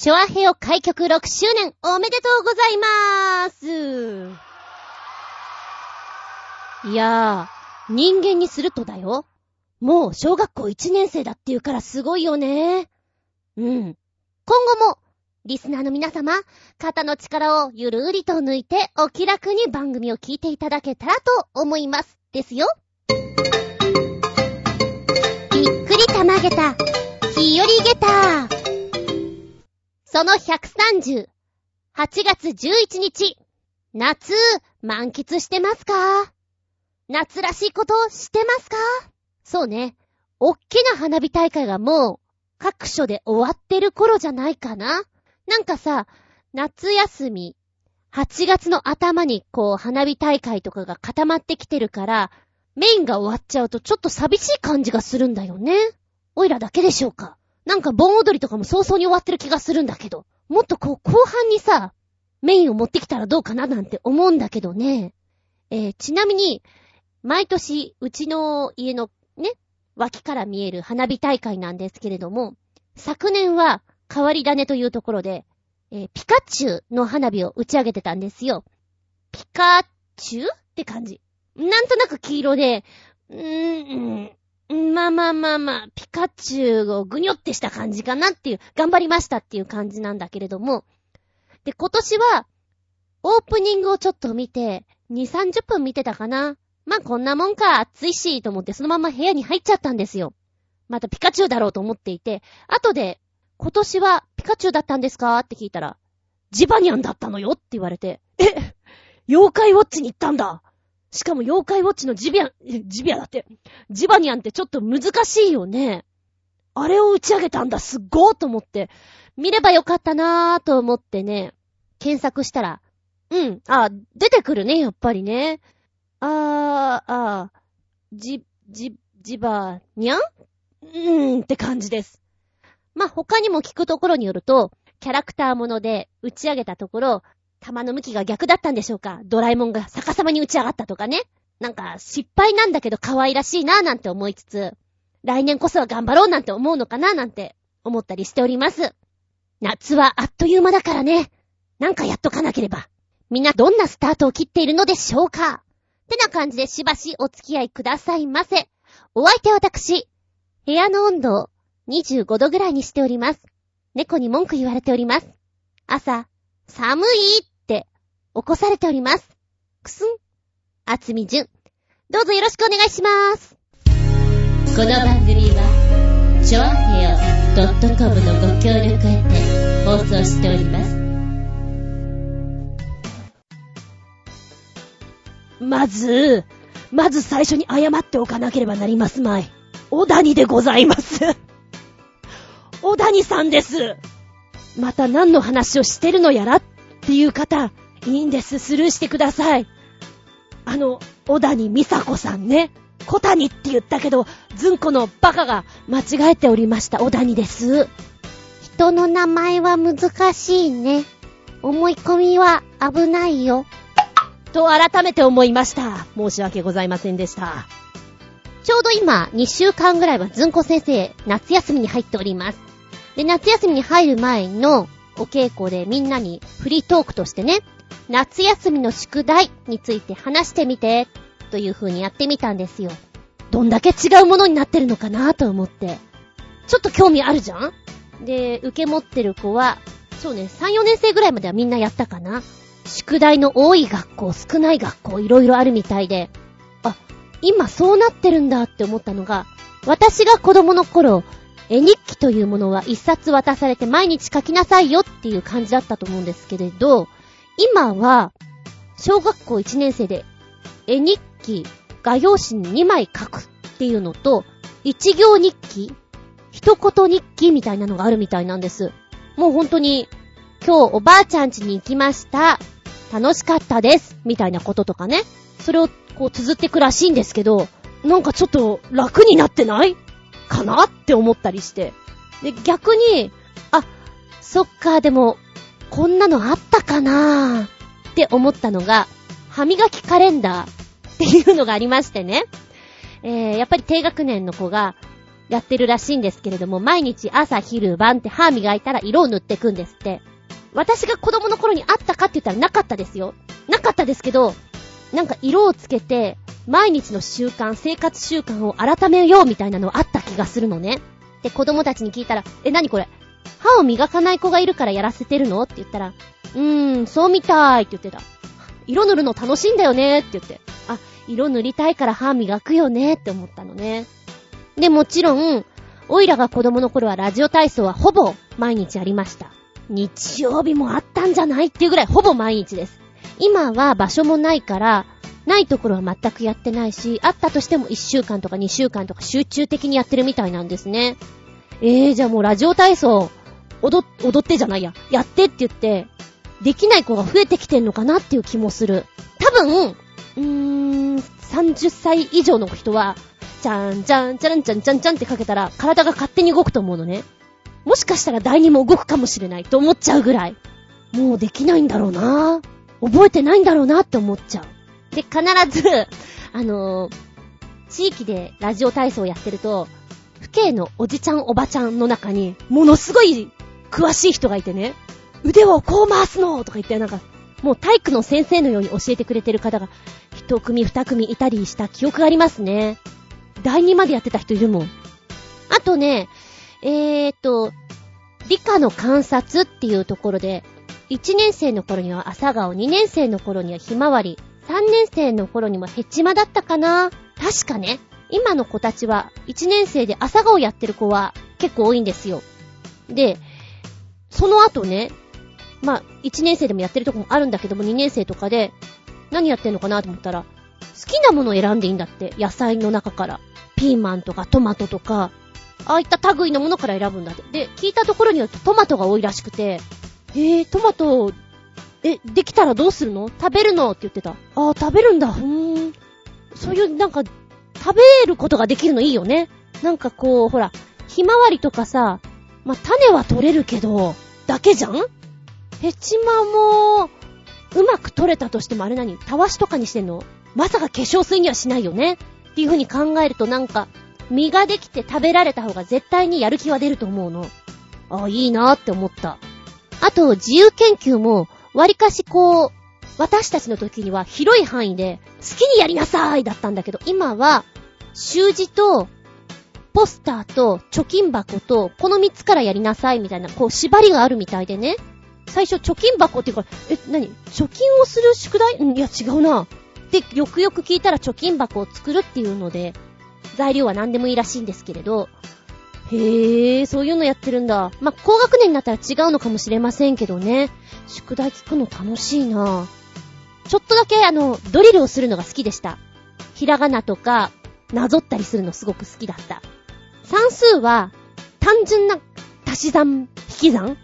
チョアヘヨ開局6周年おめでとうございまーす。いやー、人間にするとだよ。もう小学校1年生だっていうからすごいよね。うん。今後も、リスナーの皆様、肩の力をゆるりと抜いてお気楽に番組を聞いていただけたらと思います。ですよ。びっくりたまげた、ひよりげた。その130、8月11日、夏、満喫してますか？夏らしいことしてますか？そうね。おっきな花火大会がもう各所で終わってる頃じゃないかななんかさ、夏休み、8月の頭にこう花火大会とかが固まってきてるから、メインが終わっちゃうとちょっと寂しい感じがするんだよね。おいらだけでしょうか？なんか盆踊りとかも早々に終わってる気がするんだけど、もっとこう後半にさ、メインを持ってきたらどうかななんて思うんだけどね。えー、ちなみに、毎年、うちの家のね、脇から見える花火大会なんですけれども、昨年は変わり種というところで、えー、ピカチュウの花火を打ち上げてたんですよ。ピカチュウって感じ。なんとなく黄色で、うー、まあまあまあまあ、ピカチュウをぐにょってした感じかなっていう、頑張りましたっていう感じなんだけれども、で、今年は、オープニングをちょっと見て、2、30分見てたかな。まあ、こんなもんか、暑いし、と思ってそのまま部屋に入っちゃったんですよ。またピカチュウだろうと思っていて、後で、今年はピカチュウだったんですか？って聞いたら、ジバニャンだったのよって言われて、え 妖怪ウォッチに行ったんだ！しかも妖怪ウォッチのジビア、ジビアだって、ジバニャンってちょっと難しいよね。あれを打ち上げたんだ、すっごーと思って、見ればよかったなーと思ってね、検索したら、うん、あ、出てくるね、やっぱりね。あー、あー、じ、じ、じば、にゃんうーんって感じです。まあ、他にも聞くところによると、キャラクターもので打ち上げたところ、弾の向きが逆だったんでしょうか？ドラえもんが逆さまに打ち上がったとかね。なんか、失敗なんだけど可愛らしいなぁなんて思いつつ、来年こそは頑張ろうなんて思うのかなぁなんて思ったりしております。夏はあっという間だからね。なんかやっとかなければ。みんなどんなスタートを切っているのでしょうか？ってな感じでしばしお付き合いくださいませ。お相手は私、部屋の温度を25度ぐらいにしております。猫に文句言われております。朝、寒い起こされております。くすん。あつみじゅん。どうぞよろしくお願いします。この番組は、ちょあへよ .com のご協力へて放送しております。まず、まず最初に謝っておかなければなりますまい。小谷でございます。小谷さんです。また何の話をしてるのやらっていう方、いいんです。スルーしてください。あの、小谷美佐子さんね。小谷って言ったけど、ずんこのバカが間違えておりました。小谷です。人の名前は難しいね。思い込みは危ないよ。と改めて思いました。申し訳ございませんでした。ちょうど今、2週間ぐらいはずんこ先生、夏休みに入っております。で、夏休みに入る前のお稽古でみんなにフリートークとしてね、夏休みの宿題について話してみて、という風にやってみたんですよ。どんだけ違うものになってるのかなと思って。ちょっと興味あるじゃん？で、受け持ってる子は、そうね、3、4年生ぐらいまではみんなやったかな。宿題の多い学校、少ない学校、いろいろあるみたいで、あ、今そうなってるんだって思ったのが、私が子供の頃、絵日記というものは一冊渡されて毎日書きなさいよっていう感じだったと思うんですけれど、今は、小学校1年生で絵日記、画用紙に2枚書くっていうのと、一行日記、一言日記みたいなのがあるみたいなんです。もう本当に、今日おばあちゃん家に行きました。楽しかったです。みたいなこととかね。それをこう綴ってくらしいんですけど、なんかちょっと楽になってない？かな？って思ったりして。で、逆に、あ、そっか、でも、こんなのあったかな？って思ったのが、歯磨きカレンダーっていうのがありましてね。えー、やっぱり低学年の子が、やってるらしいんですけれども、毎日朝昼晩って歯磨いたら色を塗ってくんですって。私が子供の頃にあったかって言ったらなかったですよ。なかったですけど、なんか色をつけて、毎日の習慣、生活習慣を改めようみたいなのあった気がするのね。で、子供たちに聞いたら、え、なにこれ？歯を磨かない子がいるからやらせてるの？って言ったら、うーん、そうみたいって言ってた。色塗るの楽しいんだよねって言って。あ、色塗りたいから歯磨くよねって思ったのね。で、もちろん、オイラが子供の頃はラジオ体操はほぼ毎日ありました。日曜日もあったんじゃないっていうぐらいほぼ毎日です。今は場所もないから、ないところは全くやってないし、あったとしても1週間とか2週間とか集中的にやってるみたいなんですね。えー、じゃあもうラジオ体操、踊、踊ってじゃないや、やってって言って、できない子が増えてきてんのかなっていう気もする。多分、うーん、30歳以上の人は、じゃんじゃんじゃんじゃんじゃんじゃんってかけたら、体が勝手に動くと思うのね。もしかしたら第二も動くかもしれないと思っちゃうぐらい。もうできないんだろうな覚えてないんだろうなって思っちゃう。で、必ず、あのー、地域でラジオ体操をやってると、父兄のおじちゃんおばちゃんの中に、ものすごい詳しい人がいてね、腕をこう回すのとか言って、なんか、もう体育の先生のように教えてくれてる方が、一組二組いたりした記憶がありますね。第二までやってた人いるもん。あとね、えーと、理科の観察っていうところで、1年生の頃には朝顔、2年生の頃にはひまわり、3年生の頃にはヘチマだったかな確かね。今の子たちは、1年生で朝顔やってる子は結構多いんですよ。で、その後ね、まあ、1年生でもやってるとこもあるんだけども、2年生とかで、何やってんのかなと思ったら、好きなものを選んでいいんだって、野菜の中から。ピーマンとかトマトとか、ああいった類のものから選ぶんだって。で、聞いたところによるとトマトが多いらしくて、へえ、トマト、え、できたらどうするの？食べるの？って言ってた。ああ、食べるんだ。うーん。そういう、なんか、食べることができるのいいよね。なんかこう、ほら、ひまわりとかさ、まあ、種は取れるけど、だけじゃん？ヘチマも、うまく取れたとしてもあれ何？たわしとかにしてんの？まさか化粧水にはしないよね？っていう風に考えるとなんか、身ができて食べられた方が絶対にやる気は出ると思うの。ああ、いいなーって思った。あと、自由研究も、割かしこう、私たちの時には広い範囲で、好きにやりなさいだったんだけど、今は、習字と、ポスターと、貯金箱と、この3つからやりなさいみたいな、こう、縛りがあるみたいでね。最初、貯金箱っていうか、え、なに貯金をする宿題？んいや、違うな。で、よくよく聞いたら貯金箱を作るっていうので、材料は何でもいいらしいんですけれど、へえ、そういうのやってるんだ。まあ、高学年になったら違うのかもしれませんけどね。宿題聞くの楽しいなぁちょっとだけあの、ドリルをするのが好きでした。ひらがなとか、なぞったりするのすごく好きだった。算数は、単純な足し算、引き算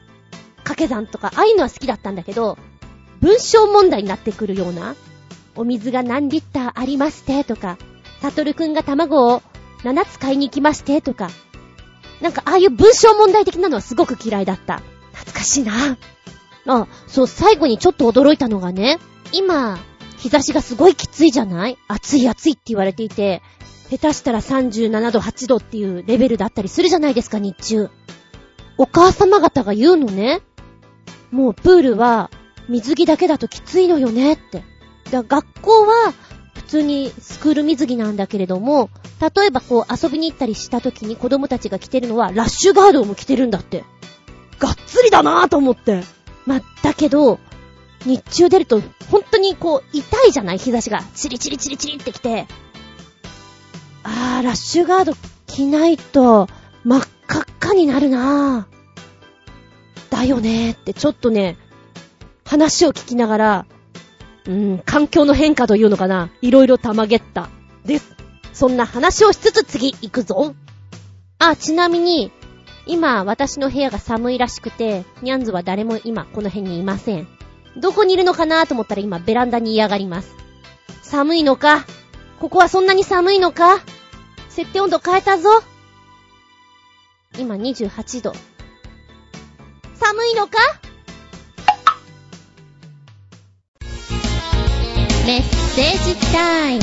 掛け算とか、ああいうのは好きだったんだけど、文章問題になってくるような、お水が何リッターありましてとか、サトルくんが卵を7つ買いに行きましてとか、なんかああいう文章問題的なのはすごく嫌いだった。懐かしいな。あ、そう、最後にちょっと驚いたのがね、今、日差しがすごいきついじゃない？暑い暑いって言われていて、下手したら37度、8度っていうレベルだったりするじゃないですか、日中。お母様方が言うのね。もうプールは水着だけだときついのよねって。だ学校は普通にスクール水着なんだけれども、例えばこう遊びに行ったりした時に子供たちが着てるのはラッシュガードも着てるんだって。がっつりだなぁと思って。まだけど、日中出ると本当にこう痛いじゃない？日差しが。チリチリチリチリってきて。あー、ラッシュガード着ないと真っ赤っかになるなぁ。だよねーってちょっとね、話を聞きながら、うーん、環境の変化というのかな。いろいろたまげった。です。そんな話をしつつ次行くぞ。あ、ちなみに、今、私の部屋が寒いらしくて、ニャンズは誰も今、この辺にいません。どこにいるのかなと思ったら今、ベランダに嫌がります。寒いのか？ここはそんなに寒いのか？設定温度変えたぞ。今28度。寒いのか？メッセージタイム。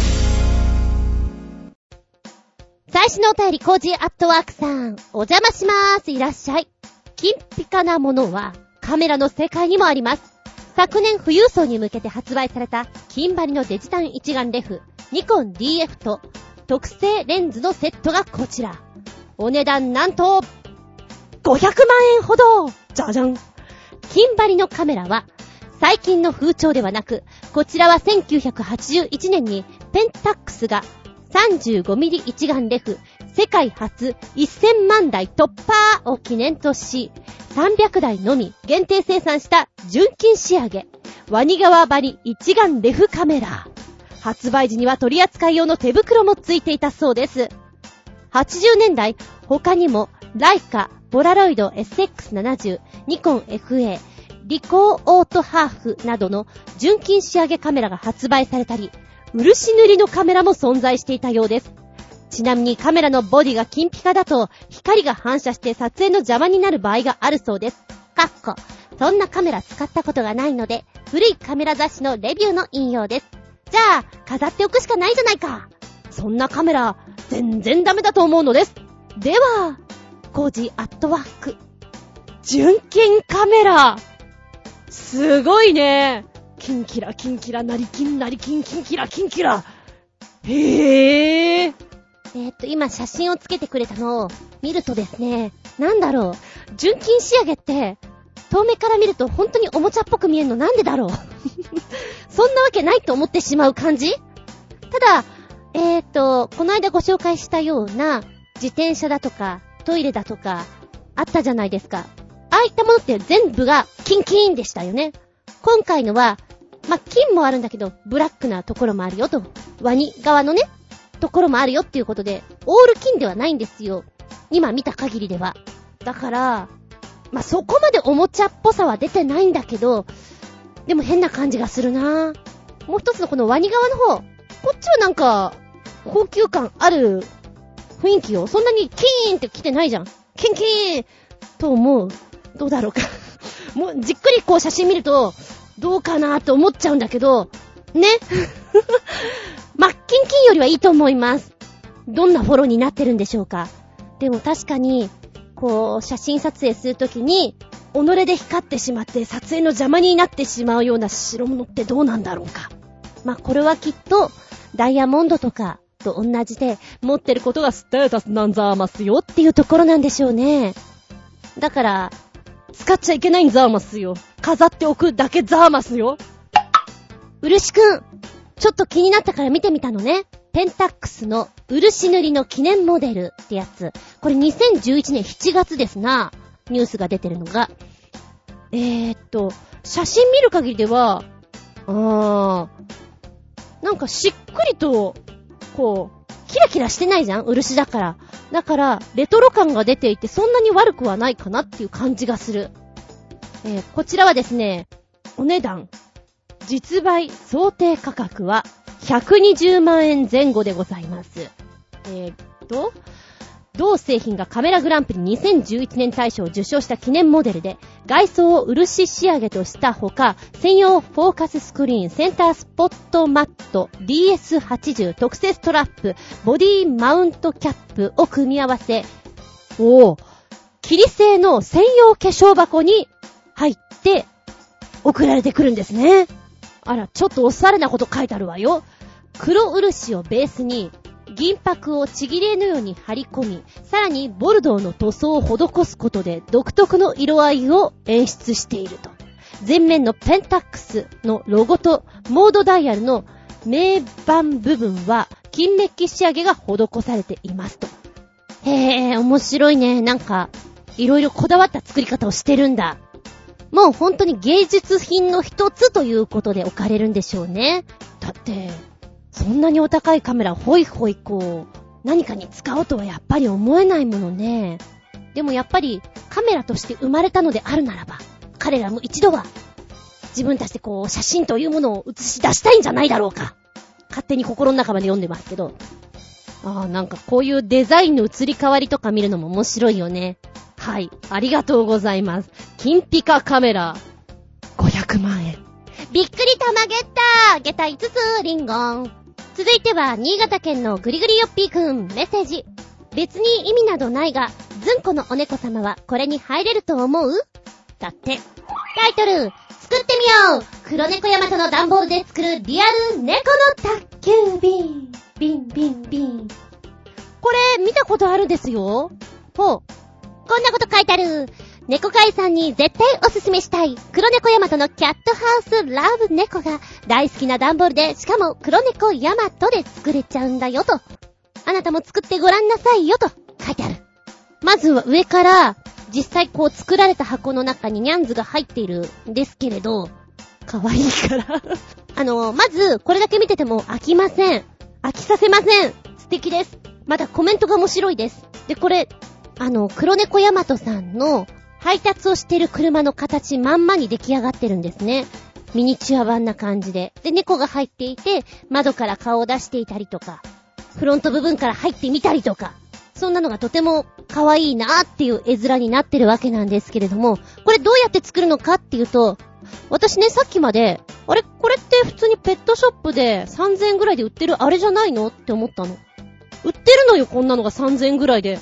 さ来週のお便り、コージーアットワークさん、お邪魔しまーす。いらっしゃい。金ピカなものは、カメラの世界にもあります。昨年富裕層に向けて発売された、金張りのデジタン一眼レフ、ニコン DF と、特製レンズのセットがこちら。お値段なんと、500万円ほどじゃじゃん金張りのカメラは、最近の風潮ではなく、こちらは1981年にペンタックスが 35mm 一眼レフ世界初1000万台突破を記念とし、300台のみ限定生産した純金仕上げ、ワニ川張り一眼レフカメラ。発売時には取扱い用の手袋もついていたそうです。80年代、他にも、ライカ、ボラロイド SX70、ニコン FA、リコーオートハーフなどの純金仕上げカメラが発売されたり、漆塗りのカメラも存在していたようです。ちなみにカメラのボディが金ピカだと、光が反射して撮影の邪魔になる場合があるそうです。かっこ、そんなカメラ使ったことがないので、古いカメラ雑誌のレビューの引用です。じゃあ、飾っておくしかないじゃないか。そんなカメラ、全然ダメだと思うのです。では、コージアットワーク。純金カメラすごいね。キンキラ、キンキラ、なりキン、なりキン、キンキラ、キンキラ。へぇー。えっと、今写真をつけてくれたのを見るとですね、なんだろう。純金仕上げって、遠目から見ると本当におもちゃっぽく見えるのなんでだろう そんなわけないと思ってしまう感じただ、えっ、と、この間ご紹介したような自転車だとかトイレだとかあったじゃないですか。ああいったものって全部がキンキンでしたよね。今回のは、ま金もあるんだけど、ブラックなところもあるよと。ワニ側のね、ところもあるよっていうことで、オール金ではないんですよ。今見た限りでは。だから、まそこまでおもちゃっぽさは出てないんだけど、でも変な感じがするなもう一つのこのワニ側の方、こっちはなんか、高級感ある雰囲気よ。そんなにキーンって来てないじゃん。キンキーンと思う。どうだろうか もう、じっくりこう写真見ると、どうかなって思っちゃうんだけど、ねマッキンキンよりはいいと思います。どんなフォローになってるんでしょうか。でも確かに、こう、写真撮影するときに、己で光ってしまって撮影の邪魔になってしまうような白物ってどうなんだろうか。まあ、これはきっと、ダイヤモンドとかと同じで、持ってることがステータスなんざーますよっていうところなんでしょうね。だから、使っちゃいけないんざーますよ。飾っておくだけざーますよ。うるしくん、ちょっと気になったから見てみたのね。ペンタックスの漆塗りの記念モデルってやつ。これ2011年7月ですな。ニュースが出てるのが。えー、っと、写真見る限りでは、あーん、なんかしっくりと、こう、キラキラしてないじゃん？漆だから。だから、レトロ感が出ていてそんなに悪くはないかなっていう感じがする。えー、こちらはですね、お値段、実売想定価格は120万円前後でございます。えー、っと、同製品がカメラグランプリ2011年大賞を受賞した記念モデルで、外装を漆仕上げとしたほか、専用フォーカススクリーン、センタースポットマット、DS80 特製ストラップ、ボディマウントキャップを組み合わせ、おー、キリ製の専用化粧箱に入って送られてくるんですね。あら、ちょっとおしゃれなこと書いてあるわよ。黒漆をベースに銀箔をちぎれのように張り込み、さらにボルドーの塗装を施すことで独特の色合いを演出していると。前面のペンタックスのロゴとモードダイヤルの名板部分は金メッキ仕上げが施されていますと。へえ、面白いね。なんか、いろいろこだわった作り方をしてるんだ。もう本当に芸術品の一つということで置かれるんでしょうね。だって、そんなにお高いカメラホイホイこう、何かに使おうとはやっぱり思えないものね。でもやっぱりカメラとして生まれたのであるならば、彼らも一度は自分たちでこう写真というものを映し出したいんじゃないだろうか。勝手に心の中まで読んでますけど。ああ、なんかこういうデザインの移り変わりとか見るのも面白いよね。はい。ありがとうございます。金ピカカメラ。500万円。びっくりたまげったゲタ5つ、リンゴン。続いては、新潟県のぐりぐりよっぴーくん、メッセージ。別に意味などないが、ずんこのお猫様はこれに入れると思う？だって。タイトル、作ってみよう黒猫ヤマトの段ボールで作るリアル猫の宅急便。ビンビンビン。これ、見たことあるんですよ。ほう。こんなこと書いてある。猫飼いさんに絶対おすすめしたい。黒猫ヤマトのキャットハウスラブ猫が大好きな段ボールで、しかも黒猫ヤマトで作れちゃうんだよと。あなたも作ってごらんなさいよと書いてある。まずは上から、実際こう作られた箱の中にニャンズが入っているんですけれど、かわいいから。あの、まず、これだけ見てても飽きません。飽きさせません。素敵です。まだコメントが面白いです。で、これ、あの、黒猫ヤマトさんの配達をしてる車の形まんまに出来上がってるんですね。ミニチュア版な感じで。で、猫が入っていて、窓から顔を出していたりとか、フロント部分から入ってみたりとか、そんなのがとても可愛いなーっていう絵面になってるわけなんですけれども、これどうやって作るのかっていうと、私ね、さっきまで、あれ？これって普通にペットショップで3000円ぐらいで売ってるあれじゃないの？って思ったの。売ってるのよ、こんなのが3000円ぐらいで。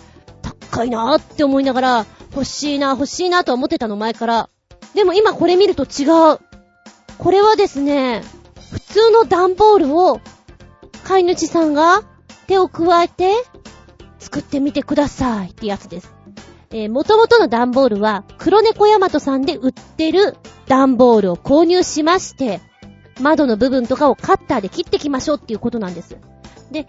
高いなーって思いながら、欲しいな、欲しいなとは思ってたの前から。でも今これ見ると違う。これはですね、普通の段ボールを、飼い主さんが手を加えて、作ってみてくださいってやつです。えー、元々の段ボールは、黒猫ヤマトさんで売ってる段ボールを購入しまして、窓の部分とかをカッターで切ってきましょうっていうことなんです。で、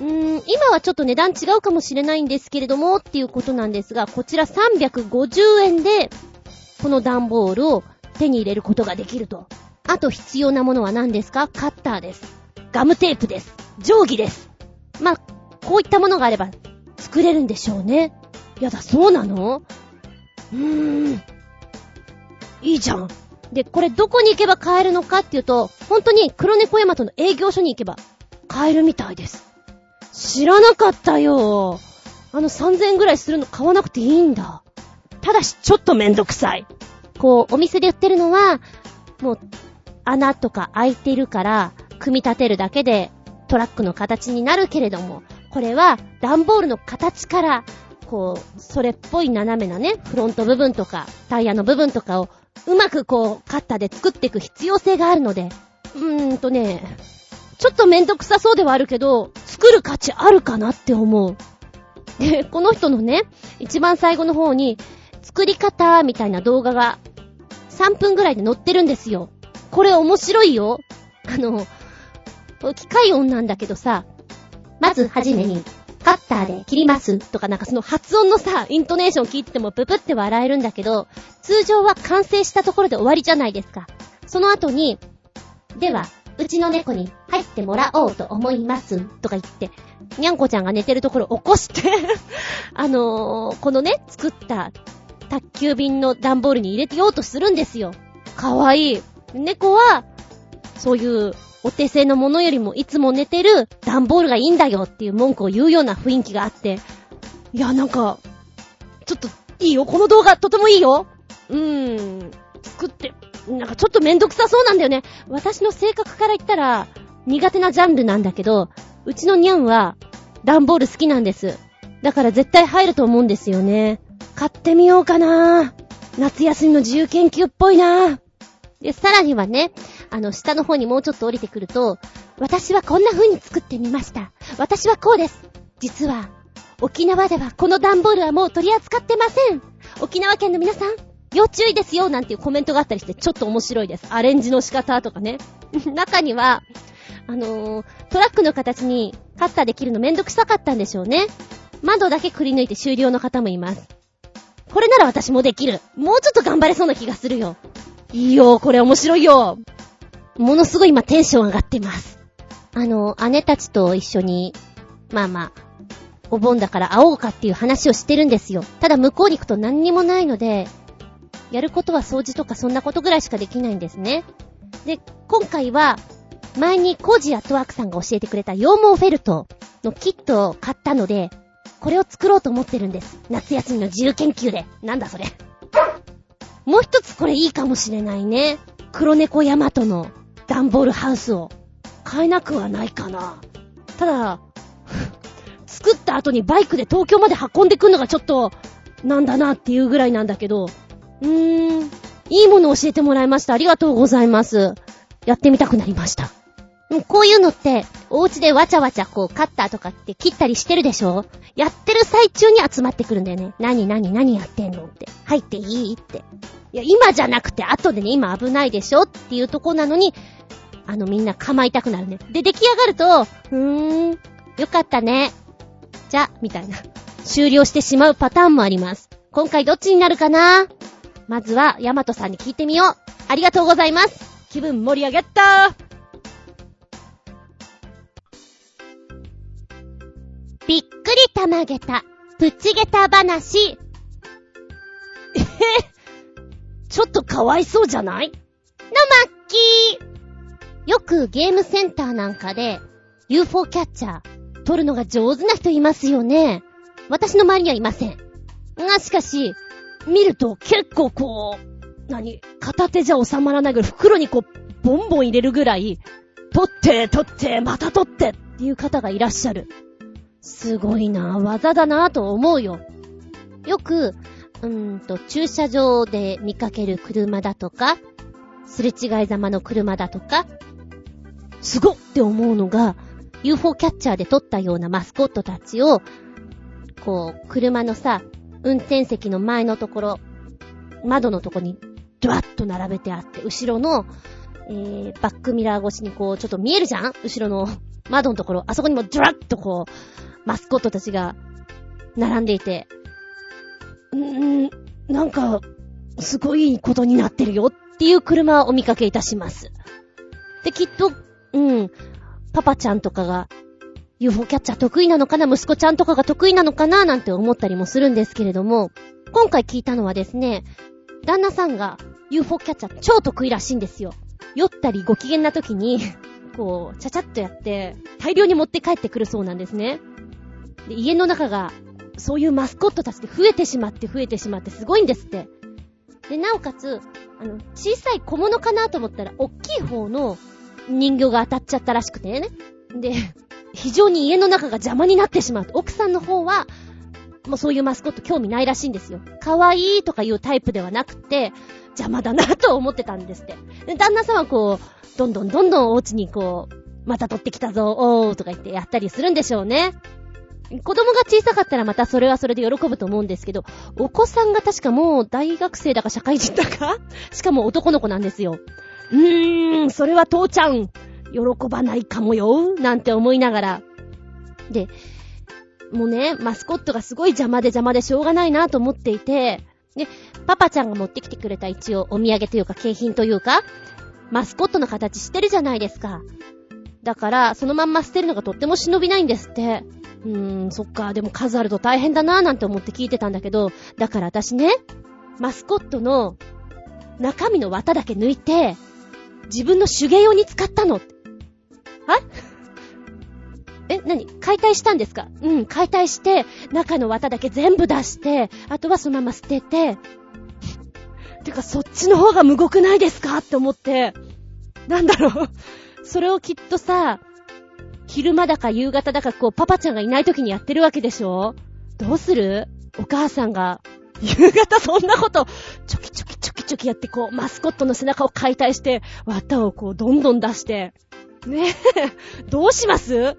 うーん、今はちょっと値段違うかもしれないんですけれども、っていうことなんですが、こちら350円で、この段ボールを手に入れることができると。あと必要なものは何ですか？カッターです。ガムテープです。定規です。まあ、こういったものがあれば、作れるんでしょうね。やだ、そうなの？うーん。いいじゃん。で、これどこに行けば買えるのかっていうと、本当に黒猫ヤマトの営業所に行けば買えるみたいです。知らなかったよ。あの3000円ぐらいするの買わなくていいんだ。ただし、ちょっとめんどくさい。こう、お店で売ってるのは、もう、穴とか開いてるから、組み立てるだけでトラックの形になるけれども、これは段ボールの形から、こう、それっぽい斜めなね、フロント部分とか、タイヤの部分とかを、うまくこう、カッターで作っていく必要性があるので、うーんとね、ちょっとめんどくさそうではあるけど、作る価値あるかなって思う。で、この人のね、一番最後の方に、作り方みたいな動画が、3分ぐらいで載ってるんですよ。これ面白いよ。あの、機械音なんだけどさ、まずはじめに、カッターで切りますとかなんかその発音のさ、イントネーション聞いててもププって笑えるんだけど、通常は完成したところで終わりじゃないですか。その後に、では、うちの猫に入ってもらおうと思いますとか言って、にゃんこちゃんが寝てるところを起こして、あのー、このね、作った宅急便の段ボールに入れてようとするんですよ。かわいい。猫は、そういうお手製のものよりもいつも寝てる段ボールがいいんだよっていう文句を言うような雰囲気があって、いや、なんか、ちょっといいよ。この動画とてもいいよ。うーん。作って、なんかちょっとめんどくさそうなんだよね。私の性格から言ったら苦手なジャンルなんだけど、うちのニャンは段ボール好きなんです。だから絶対入ると思うんですよね。買ってみようかな夏休みの自由研究っぽいなで、さらにはね、あの、下の方にもうちょっと降りてくると、私はこんな風に作ってみました。私はこうです。実は、沖縄ではこの段ボールはもう取り扱ってません。沖縄県の皆さん、要注意ですよなんていうコメントがあったりしてちょっと面白いです。アレンジの仕方とかね。中には、あのー、トラックの形にカッターで切るのめんどくさかったんでしょうね。窓だけくり抜いて終了の方もいます。これなら私もできる。もうちょっと頑張れそうな気がするよ。いいよ、これ面白いよ。ものすごい今テンション上がってます。あの、姉たちと一緒に、まあまあ、お盆だから会おうかっていう話をしてるんですよ。ただ向こうに行くと何にもないので、やることは掃除とかそんなことぐらいしかできないんですね。で、今回は、前にコージアットワークさんが教えてくれた羊毛フェルトのキットを買ったので、これを作ろうと思ってるんです。夏休みの自由研究で。なんだそれ。もう一つこれいいかもしれないね。黒猫ヤマトの段ボールハウスを買えなくはないかな。ただ、作った後にバイクで東京まで運んでくんのがちょっと、なんだなっていうぐらいなんだけど、うーん、いいもの教えてもらいました。ありがとうございます。やってみたくなりました。うこういうのって、お家でわちゃわちゃこうカッターとかって切ったりしてるでしょ？やってる最中に集まってくるんだよね。何何何やってんのって。入っていいって。いや、今じゃなくて後でね、今危ないでしょっていうとこなのに、あのみんな構いたくなるね。で、出来上がると、ふーん、よかったね。じゃ、みたいな。終了してしまうパターンもあります。今回どっちになるかな？まずは、ヤマトさんに聞いてみよう。ありがとうございます。気分盛り上げったびっくりたまげた、プチゲタ話。え？へ ちょっとかわいそうじゃない？のまっきー。よくゲームセンターなんかで UFO キャッチャー撮るのが上手な人いますよね。私の周りにはいません。がしかし、見ると結構こう、何片手じゃ収まらないぐらい袋にこう、ボンボン入れるぐらい、取って、取って、また取ってっていう方がいらっしゃる。すごいな、技だなと思うよ。よく、うーんと、駐車場で見かける車だとか、すれ違いざまの車だとか、すごって思うのが、UFO キャッチャーで撮ったようなマスコットたちを、こう、車のさ、運転席の前のところ、窓のとこに、ドワッと並べてあって、後ろの、えー、バックミラー越しにこう、ちょっと見えるじゃん？後ろの窓のところ、あそこにもドワッとこう、マスコットたちが並んでいて、んー、なんか、すごいことになってるよ。っていう車をお見かけいたします。で、きっと、うん、パパちゃんとかが UFO キャッチャー得意なのかな息子ちゃんとかが得意なのかななんて思ったりもするんですけれども、今回聞いたのはですね、旦那さんが UFO キャッチャー超得意らしいんですよ。酔ったりご機嫌な時に、こう、ちゃちゃっとやって、大量に持って帰ってくるそうなんですね。で、家の中が、そういうマスコットたちで増えてしまって増えてしまってすごいんですって。で、なおかつ、あの、小さい小物かなと思ったら、おっきい方の人形が当たっちゃったらしくてね。で、非常に家の中が邪魔になってしまう。奥さんの方は、もうそういうマスコット興味ないらしいんですよ。可愛いとかいうタイプではなくて、邪魔だなと思ってたんですって。で、旦那さんはこう、どんどんどんどんお家にこう、また取ってきたぞ、おーとか言ってやったりするんでしょうね。子供が小さかったらまたそれはそれで喜ぶと思うんですけど、お子さんが確かもう大学生だか社会人だかしかも男の子なんですよ。うーん、それは父ちゃん、喜ばないかもよ、なんて思いながら。で、もうね、マスコットがすごい邪魔で邪魔でしょうがないなと思っていて、で、パパちゃんが持ってきてくれた一応お土産というか景品というか、マスコットの形してるじゃないですか。だから、そのまんま捨てるのがとっても忍びないんですって。うーん、そっか、でも数あると大変だなぁなんて思って聞いてたんだけど、だから私ね、マスコットの中身の綿だけ抜いて、自分の手芸用に使ったの。は？え、なに解体したんですか？うん、解体して、中の綿だけ全部出して、あとはそのまま捨てて、てかそっちの方が無くないですか？って思って、なんだろう？それをきっとさ、昼間だか夕方だかこうパパちゃんがいない時にやってるわけでしょ？どうする？お母さんが、夕方そんなこと、ちょきちょきちょきちょきやってこう、マスコットの背中を解体して、綿をこう、どんどん出して。ねえ、どうします？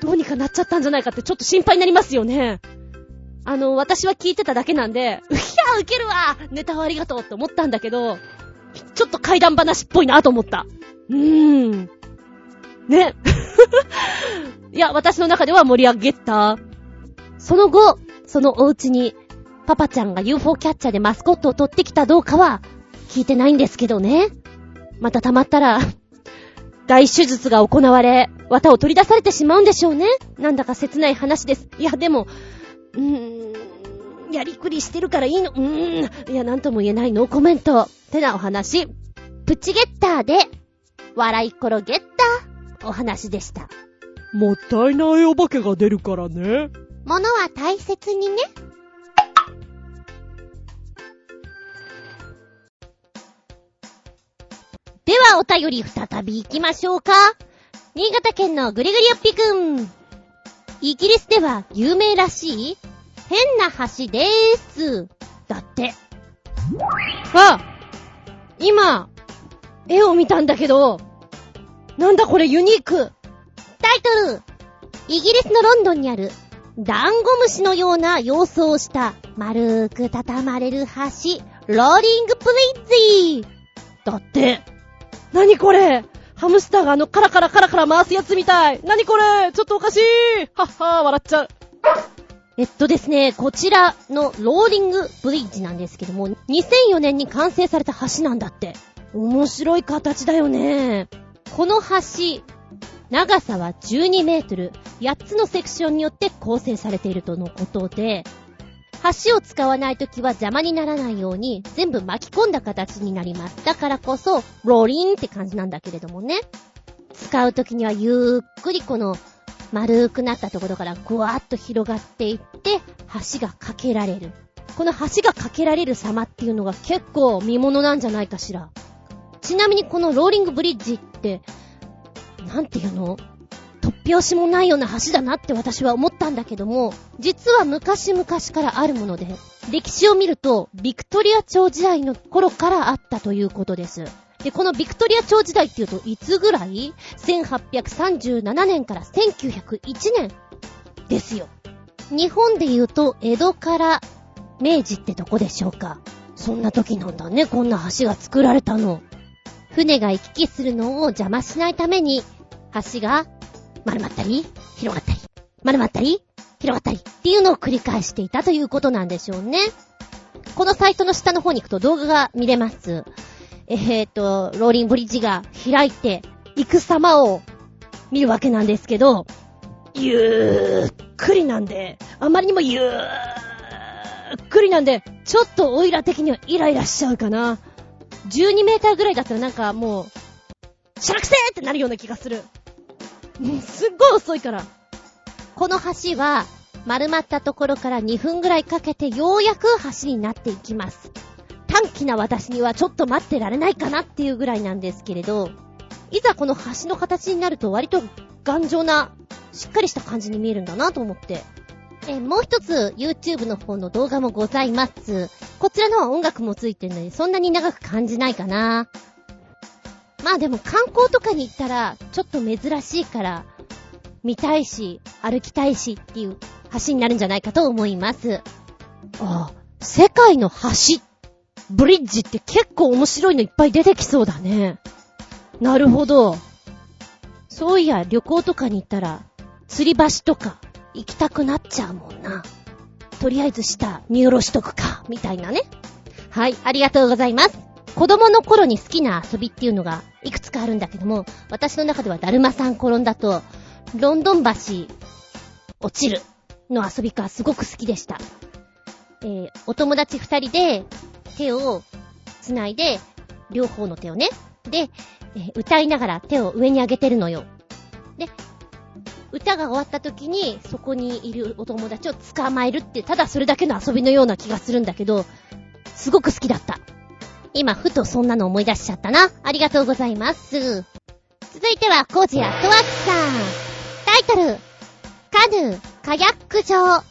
どうにかなっちゃったんじゃないかってちょっと心配になりますよね。あの、私は聞いてただけなんで、うひゃーウケるわネタはありがとうって思ったんだけど、ちょっと怪談話っぽいなと思った。うーん。ね。いや、私の中では盛り上げた。その後、そのお家に、パパちゃんが UFO キャッチャーでマスコットを取ってきたどうかは、聞いてないんですけどね。また溜まったら、大手術が行われ、綿を取り出されてしまうんでしょうね。なんだか切ない話です。いや、でも、うーん、やりくりしてるからいいの。うーん、いや、なんとも言えないノーコメント。てなお話。プチゲッターで、笑い転ゲッター。お話でした。もったいないお化けが出るからね。物は大切にね。ではお便り再び行きましょうか。新潟県のぐりぐりよっぴくん。イギリスでは有名らしい変な橋でーす。だって。あ今、絵を見たんだけど、なんだこれユニークタイトルイギリスのロンドンにある、ダンゴムシのような様相をした、丸く畳まれる橋、ローリングプリッジだって。なにこれ？ハムスターがあのカラカラカラカラ回すやつみたい。なにこれ？ちょっとおかしいはっはー、笑っちゃう。えっとですね、こちらのローリングブリッジなんですけども、2004年に完成された橋なんだって。面白い形だよね。この橋、長さは12メートル、8つのセクションによって構成されているとのことで、橋を使わないときは邪魔にならないように全部巻き込んだ形になります。だからこそ、ロリンって感じなんだけれどもね。使うときにはゆっくりこの丸くなったところからぐわーっと広がっていって、橋が架けられる。この橋が架けられる様っていうのが結構見物なんじゃないかしら。ちなみにこのローリングブリッジって、なんていうの？突拍子もないような橋だなって私は思ったんだけども、実は昔々からあるもので、歴史を見ると、ビクトリア朝時代の頃からあったということです。で、このビクトリア朝時代っていうといつぐらい ?1837 年から1901年ですよ。日本で言うと江戸から明治ってとこでしょうか。そんな時なんだね、こんな橋が作られたの。船が行き来するのを邪魔しないために、橋が丸まったり、広がったり、丸まったり、広がったりっていうのを繰り返していたということなんでしょうね。このサイトの下の方に行くと動画が見れます。えーと、ローリンブリッジが開いて行く様を見るわけなんですけど、ゆっくりなんで、あまりにもゆっくりなんで、ちょっとオイラ的にはイライラしちゃうかな。12メーターぐらいだったらなんかもう、シャラクセーってなるような気がする。もうすっごい遅いから。この橋は丸まったところから2分ぐらいかけてようやく橋になっていきます。短気な私にはちょっと待ってられないかなっていうぐらいなんですけれど、いざこの橋の形になると割と頑丈な、しっかりした感じに見えるんだなと思って。えもう一つ YouTube の方の動画もございます。こちらのは音楽もついてるのでそんなに長く感じないかな。まあでも観光とかに行ったらちょっと珍しいから見たいし、歩きたいしっていう橋になるんじゃないかと思います。ああ、世界の橋、ブリッジって結構面白いのいっぱい出てきそうだね。なるほど。そういや、旅行とかに行ったら、吊り橋とか行きたくなっちゃうもんな。とりあえず下見下ろしとくか、みたいなね。はい、ありがとうございます。子供の頃に好きな遊びっていうのがいくつかあるんだけども、私の中ではだるまさん転んだと、ロンドン橋、落ちるの遊びがすごく好きでした。えー、お友達二人で手を繋いで、両方の手をね。で、えー歌いながら手を上に上げてるのよ。で、歌が終わった時に、そこにいるお友達を捕まえるって、ただそれだけの遊びのような気がするんだけど、すごく好きだった。今、ふとそんなの思い出しちゃったな。ありがとうございます。続いては、コージアットワークさん。タイトル、カヌー、カヤック場。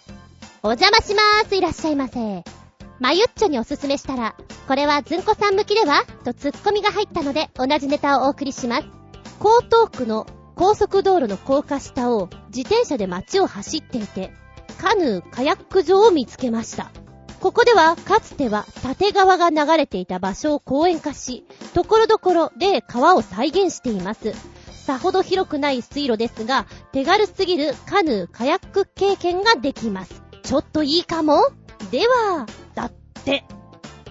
お邪魔しまーす。いらっしゃいませ。まゆっちょにおすすめしたら、これはずんこさん向きでは？とツッコミが入ったので、同じネタをお送りします。江東区の高速道路の高架下を自転車で街を走っていて、カヌー、カヤック場を見つけました。ここでは、かつては縦川が流れていた場所を公園化し、ところどころで川を再現しています。さほど広くない水路ですが、手軽すぎるカヌー、カヤック経験ができます。ちょっといいかも？では、だって、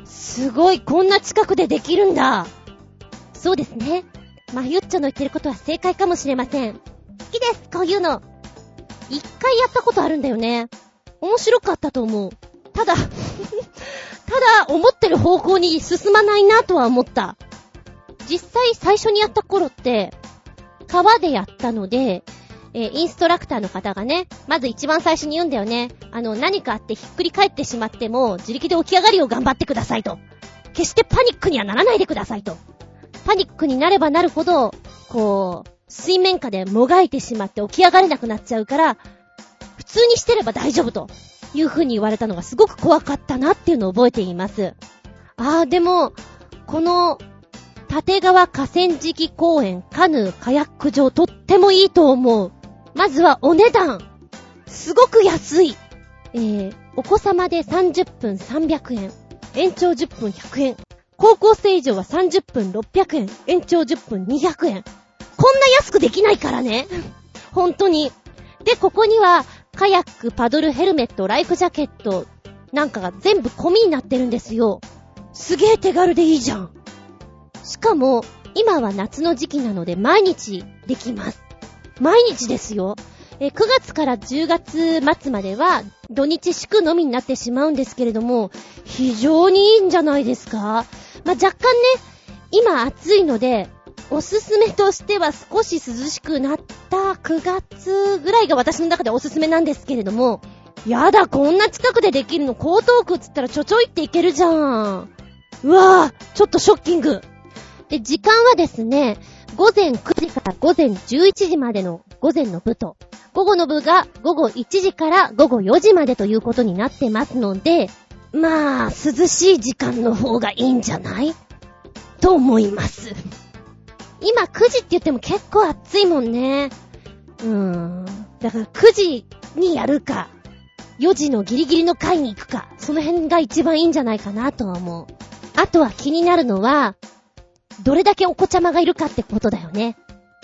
すごい、こんな近くでできるんだ。そうですね。まゆっちょの言ってることは正解かもしれません。好きです、こういうの。一回やったことあるんだよね。面白かったと思う。ただ、ただ、思ってる方向に進まないなとは思った。実際最初にやった頃って、川でやったので、えーインストラクターの方がね、まず一番最初に言うんだよね。あの、何かあってひっくり返ってしまっても、自力で起き上がりを頑張ってくださいと。決してパニックにはならないでくださいと。パニックになればなるほど、こう、水面下でもがいてしまって起き上がれなくなっちゃうから、普通にしてれば大丈夫という風に言われたのがすごく怖かったなっていうのを覚えています。あー、でも、この、立川河川敷公園カヌーカヤック場とってもいいと思う。まずはお値段。すごく安い。えー、お子様で30分300円。延長10分100円。高校生以上は30分600円。延長10分200円。こんな安くできないからね。本当に。で、ここには、カヤック、パドル、ヘルメット、ライフジャケット、なんかが全部込みになってるんですよ。すげえ手軽でいいじゃん。しかも、今は夏の時期なので毎日できます。毎日ですよ。え、9月から10月末までは土日祝のみになってしまうんですけれども、非常にいいんじゃないですかまあ、若干ね、今暑いので、おすすめとしては少し涼しくなった9月ぐらいが私の中でおすすめなんですけれども、やだ、こんな近くでできるの、江東区っつったらちょちょいっていけるじゃん。うわぁ、ちょっとショッキング。で、時間はですね、午前9時から午前11時までの午前の部と、午後の部が午後1時から午後4時までということになってますので、まあ、涼しい時間の方がいいんじゃない？と思います。今9時って言っても結構暑いもんね。うーん。だから9時にやるか、4時のギリギリの回に行くか、その辺が一番いいんじゃないかなとは思う。あとは気になるのは、どれだけお子ちゃまがいるかってことだよね。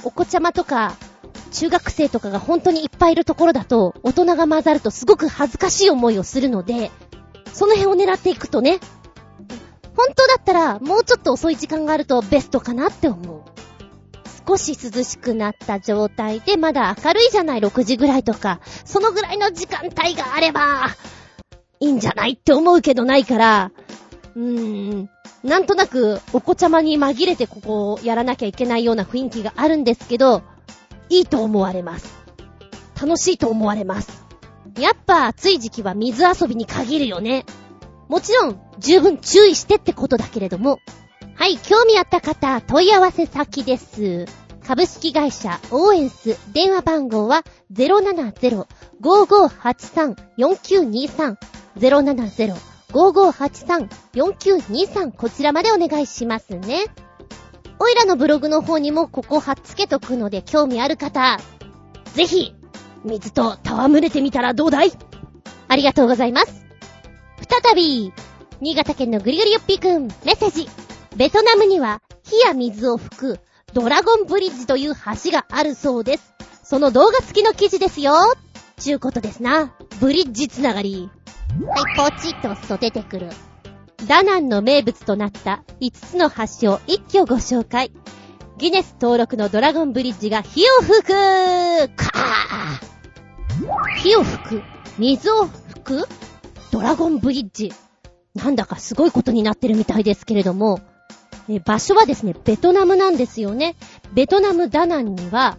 お子ちゃまとか、中学生とかが本当にいっぱいいるところだと、大人が混ざるとすごく恥ずかしい思いをするので、その辺を狙っていくとね、本当だったらもうちょっと遅い時間があるとベストかなって思う。少し涼しくなった状態でまだ明るいじゃない ?6 時ぐらいとか。そのぐらいの時間帯があれば、いいんじゃないって思うけどないから、うーん、なんとなくお子ちゃまに紛れてここをやらなきゃいけないような雰囲気があるんですけど、いいと思われます。楽しいと思われます。やっぱ暑い時期は水遊びに限るよね。もちろん、十分注意してってことだけれども。はい、興味あった方、問い合わせ先です。株式会社オーエンス、電話番号は070-5583-4923 070-5583-4923こちらまでお願いしますね。おいらのブログの方にもここ貼っつけとくので興味ある方、ぜひ、水と戯れてみたらどうだい？ありがとうございます。再び、新潟県のぐりぐりよっぴーくん、メッセージ。ベトナムには火や水を吹くドラゴンブリッジという橋があるそうです。その動画付きの記事ですよ。ちゅうことですな。ブリッジつながり。はい、ポチッと押すと出てくる。ダナンの名物となった5つの橋を一挙ご紹介。ギネス登録のドラゴンブリッジが火を吹くかー火を吹く？水を吹く？ドラゴンブリッジ。なんだかすごいことになってるみたいですけれども、え場所はですね、ベトナムなんですよね。ベトナムダナンには、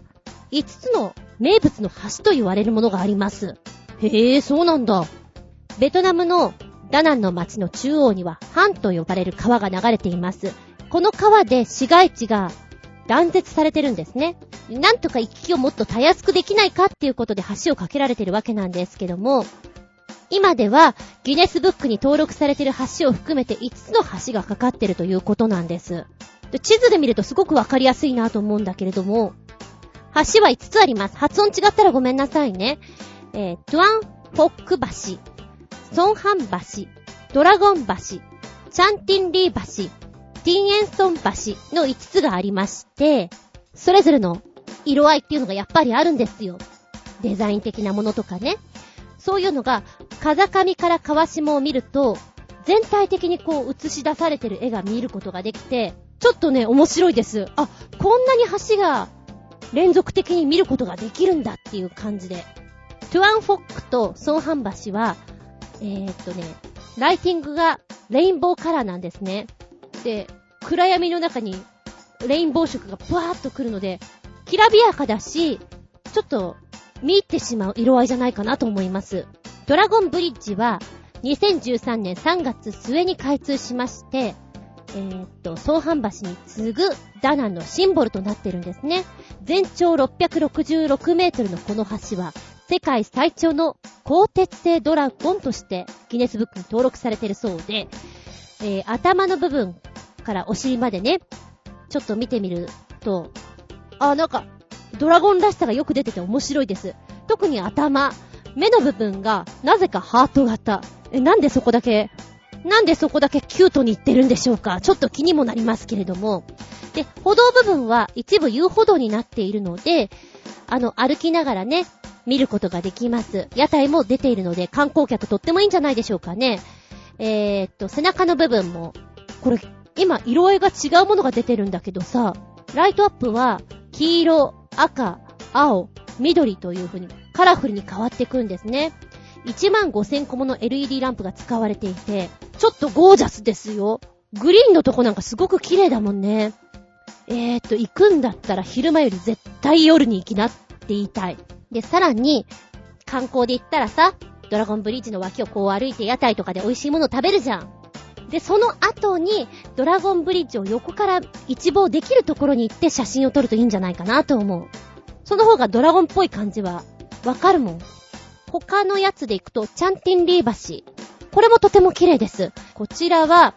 5つの名物の橋と言われるものがあります。へえ、そうなんだ。ベトナムのダナンの町の中央には、ハンと呼ばれる川が流れています。この川で市街地が断絶されてるんですね。なんとか行き来をもっとたやすくできないかっていうことで橋を架けられてるわけなんですけども、今ではギネスブックに登録されている橋を含めて5つの橋がかかってるということなんです。で地図で見るとすごくわかりやすいなと思うんだけれども、橋は5つあります。発音違ったらごめんなさいね。えー、トゥアン・フォック橋、ソンハン橋、ドラゴン橋、チャンティンリー橋、ティンエンソン橋の5つがありまして、それぞれの色合いっていうのがやっぱりあるんですよ。デザイン的なものとかね。そういうのが、風上から川下を見ると、全体的にこう映し出されてる絵が見ることができて、ちょっとね、面白いです。あ、こんなに橋が連続的に見ることができるんだっていう感じで。トゥアンフォックとソンハン橋は、えー、っとね、ライティングがレインボーカラーなんですね。で、暗闇の中にレインボー色がブワーっと来るので、きらびやかだし、ちょっと見入ってしまう色合いじゃないかなと思います。ドラゴンブリッジは2013年3月末に開通しまして、えー、っと、総阪橋に次ぐダナンのシンボルとなってるんですね。全長666メートルのこの橋は、世界最長の鋼鉄製ドラゴンとしてギネスブックに登録されてるそうで、えー、頭の部分からお尻までね、ちょっと見てみると、あ、なんか、ドラゴンらしさがよく出てて面白いです。特に頭、目の部分がなぜかハート型。え、なんでそこだけ、なんでそこだけキュートにいってるんでしょうか？ちょっと気にもなりますけれども。で、歩道部分は一部遊歩道になっているので、あの、歩きながらね、見ることができます。屋台も出ているので、観光客とってもいいんじゃないでしょうかね。えー、っと、背中の部分も、これ、今、色合いが違うものが出てるんだけどさ、ライトアップは、黄色、赤、青、緑という風に、カラフルに変わっていくんですね。1万5000個もの LED ランプが使われていて、ちょっとゴージャスですよ。グリーンのとこなんかすごく綺麗だもんね。えーと、行くんだったら昼間より絶対夜に行きなって言いたい。で、さらに、観光で行ったらさ、ドラゴンブリッジの脇をこう歩いて屋台とかで美味しいものを食べるじゃん。で、その後に、ドラゴンブリッジを横から一望できるところに行って写真を撮るといいんじゃないかなと思う。その方がドラゴンっぽい感じは、わかるもん。他のやつで行くと、チャンティンリー橋。これもとても綺麗です。こちらは、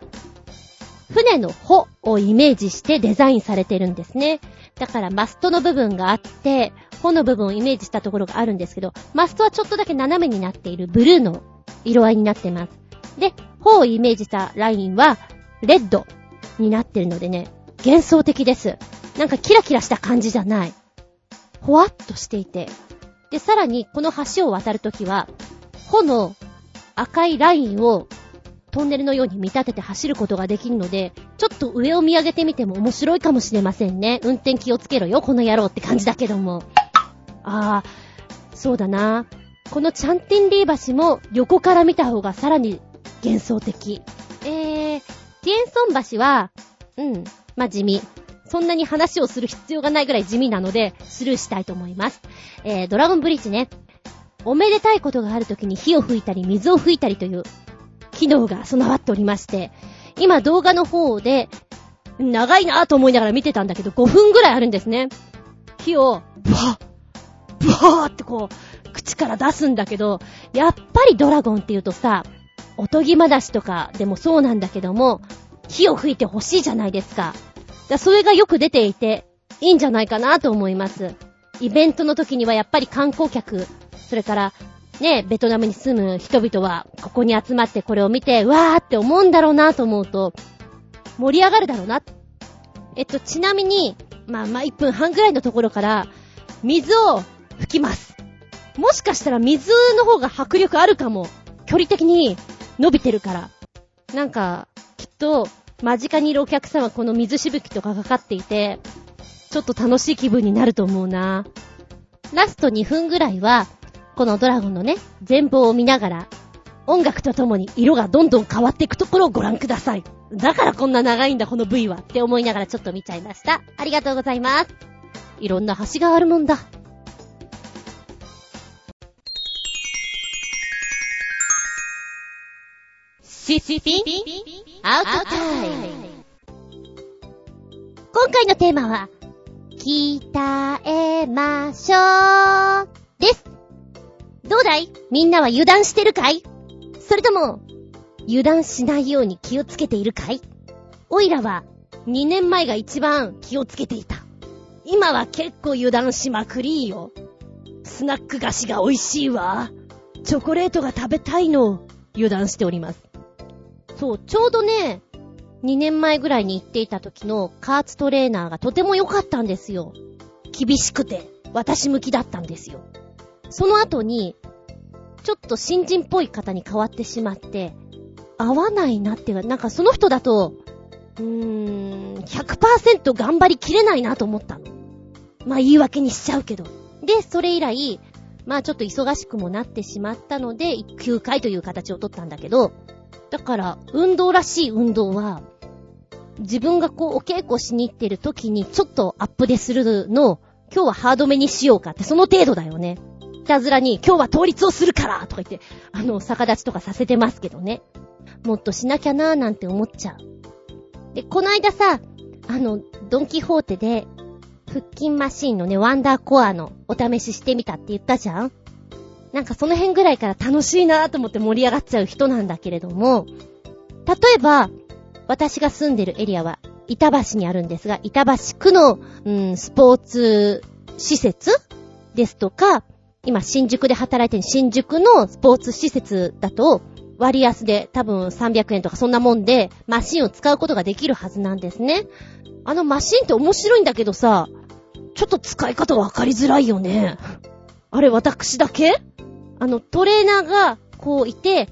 船の帆をイメージしてデザインされてるんですね。だからマストの部分があって、帆の部分をイメージしたところがあるんですけど、マストはちょっとだけ斜めになっているブルーの色合いになってます。で、帆をイメージしたラインは、レッドになってるのでね、幻想的です。なんかキラキラした感じじゃない。ほわっとしていて。で、さらに、この橋を渡るときは、帆の赤いラインをトンネルのように見立てて走ることができるので、ちょっと上を見上げてみても面白いかもしれませんね。運転気をつけろよ、この野郎って感じだけども。ああ、そうだな。このチャンティンリー橋も横から見た方がさらに幻想的。えー、ティエンソン橋は、うん、まあ、地味。そんなに話をする必要がないぐらい地味なので、スルーしたいと思います。えー、ドラゴンブリッジね。おめでたいことがある時に火を吹いたり水を吹いたりという機能が備わっておりまして、今動画の方で、長いなぁと思いながら見てたんだけど、5分ぐらいあるんですね。火を、ブワッ、ブワーってこう、口から出すんだけど、やっぱりドラゴンって言うとさ、おとぎまだしとかでもそうなんだけども、火を吹いてほしいじゃないですか。だそれがよく出ていて、いいんじゃないかなと思います。イベントの時にはやっぱり観光客、それからね、ベトナムに住む人々は、ここに集まってこれを見て、わーって思うんだろうなと思うと、盛り上がるだろうな。えっと、ちなみに、まあまあ1分半ぐらいのところから、水を吹きます。もしかしたら水の方が迫力あるかも。距離的に伸びてるから。なんか、きっと、間近にいるお客さんはこの水しぶきとかかかっていて、ちょっと楽しい気分になると思うな。ラスト2分ぐらいは、このドラゴンのね、全貌を見ながら、音楽とともに色がどんどん変わっていくところをご覧ください。だからこんな長いんだ、この V は。って思いながらちょっと見ちゃいました。ありがとうございます。いろんな橋があるもんだ。シシピン？アウトタイム今回のテーマは、鍛えましょうです。どうだい？みんなは油断してるかい？それとも、油断しないように気をつけているかい？おいらは、2年前が一番気をつけていた。今は結構油断しまくりよ。スナック菓子が美味しいわ。チョコレートが食べたいの。油断しております。そう、ちょうどね、2年前ぐらいに行っていた時のカーツトレーナーがとても良かったんですよ。厳しくて、私向きだったんですよ。その後に、ちょっと新人っぽい方に変わってしまって、合わないなっていうか、なんかその人だと、うーん、100%頑張りきれないなと思ったの。まあ言い訳にしちゃうけど。で、それ以来、まあちょっと忙しくもなってしまったので、休会という形を取ったんだけど、だから、運動らしい運動は、自分がこう、お稽古しに行ってる時に、ちょっとアップでするのを、今日はハードめにしようかって、その程度だよね。いたずらに、今日は倒立をするからとか言って、あの、逆立ちとかさせてますけどね。もっとしなきゃなーなんて思っちゃう。で、この間さ、あの、ドンキホーテで、腹筋マシンのね、ワンダーコアのお試ししてみたって言ったじゃんなんかその辺ぐらいから楽しいなと思って盛り上がっちゃう人なんだけれども、例えば、私が住んでるエリアは、板橋にあるんですが、板橋区の、うん、スポーツ施設ですとか、今新宿で働いてる新宿のスポーツ施設だと、割安で多分300円とかそんなもんで、マシンを使うことができるはずなんですね。あのマシンって面白いんだけどさ、ちょっと使い方わかりづらいよね。あれ、私だけ？あの、トレーナーがこういて、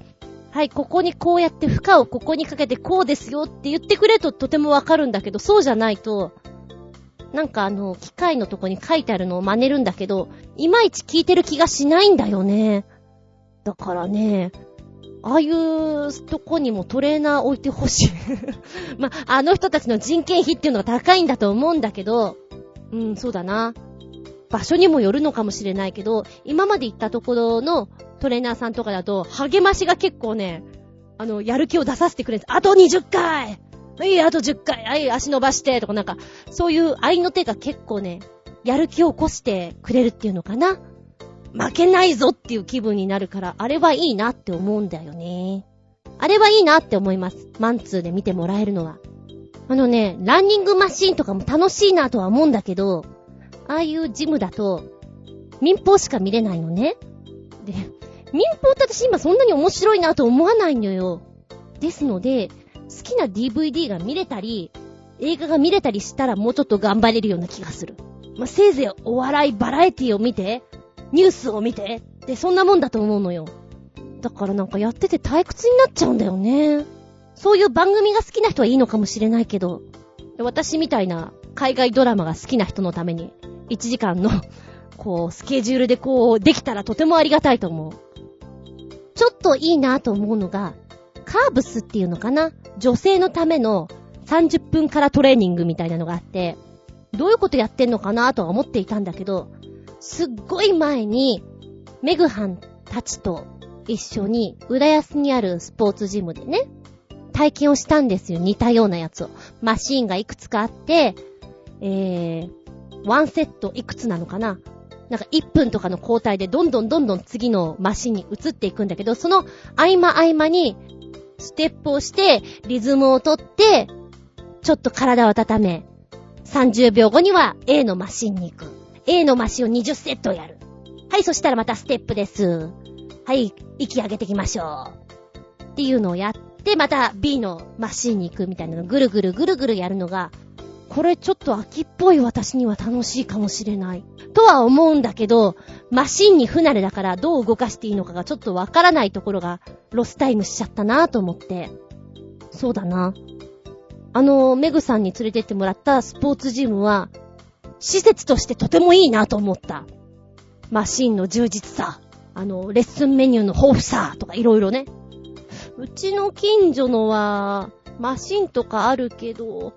はい、ここにこうやって負荷をここにかけてこうですよって言ってくれるととてもわかるんだけど、そうじゃないと、なんかあの、機械のとこに書いてあるのを真似るんだけど、いまいち聞いてる気がしないんだよね。だからね、ああいうとこにもトレーナー置いてほしい まあ、の人たちの人件費っていうのが高いんだと思うんだけど、うん、そうだな。場所にもよるのかもしれないけど、今まで行ったところのトレーナーさんとかだと、励ましが結構ね、あの、やる気を出させてくれるあと20回はい、あと10回はい、足伸ばしてとかなんか、そういう愛の手が結構ね、やる気を起こしてくれるっていうのかな。負けないぞっていう気分になるから、あれはいいなって思うんだよね。あれはいいなって思います。マンツーで見てもらえるのは。あのね、ランニングマシーンとかも楽しいなとは思うんだけど、ああいうジムだと、民放しか見れないのね。で、民放って私今そんなに面白いなと思わないのよ。ですので、好きな DVD が見れたり、映画が見れたりしたらもうちょっと頑張れるような気がする。まあ、せいぜいお笑いバラエティを見て、ニュースを見て、で、そんなもんだと思うのよ。だからなんかやってて退屈になっちゃうんだよね。そういう番組が好きな人はいいのかもしれないけど、私みたいな海外ドラマが好きな人のために、1時間の、こう、スケジュールでこう、できたらとてもありがたいと思う。ちょっといいなと思うのが、カーブスっていうのかな？女性のための30分からトレーニングみたいなのがあって、どういうことやってんのかなとは思っていたんだけど、すっごい前に、メグハンたちと一緒に、浦安にあるスポーツジムでね、体験をしたんですよ。似たようなやつを。マシーンがいくつかあって、えー、ワンセットいくつなのかな？なんか1分とかの交代でどんどんどんどん次のマシンに移っていくんだけど、その合間合間にステップをして、リズムをとって、ちょっと体を温め、30秒後には A のマシンに行く。A のマシンを20セットやる。はい、そしたらまたステップです。はい、息上げていきましょう。っていうのをやって、また B のマシンに行くみたいなのぐるぐるぐるぐるやるのが、これちょっと秋っぽい私には楽しいかもしれない。とは思うんだけど、マシンに不慣れだからどう動かしていいのかがちょっとわからないところがロスタイムしちゃったなと思って。そうだな。あの、メグさんに連れてってもらったスポーツジムは、施設としてとてもいいなと思った。マシンの充実さ、あの、レッスンメニューの豊富さとかいろいろね。うちの近所のは、マシンとかあるけど、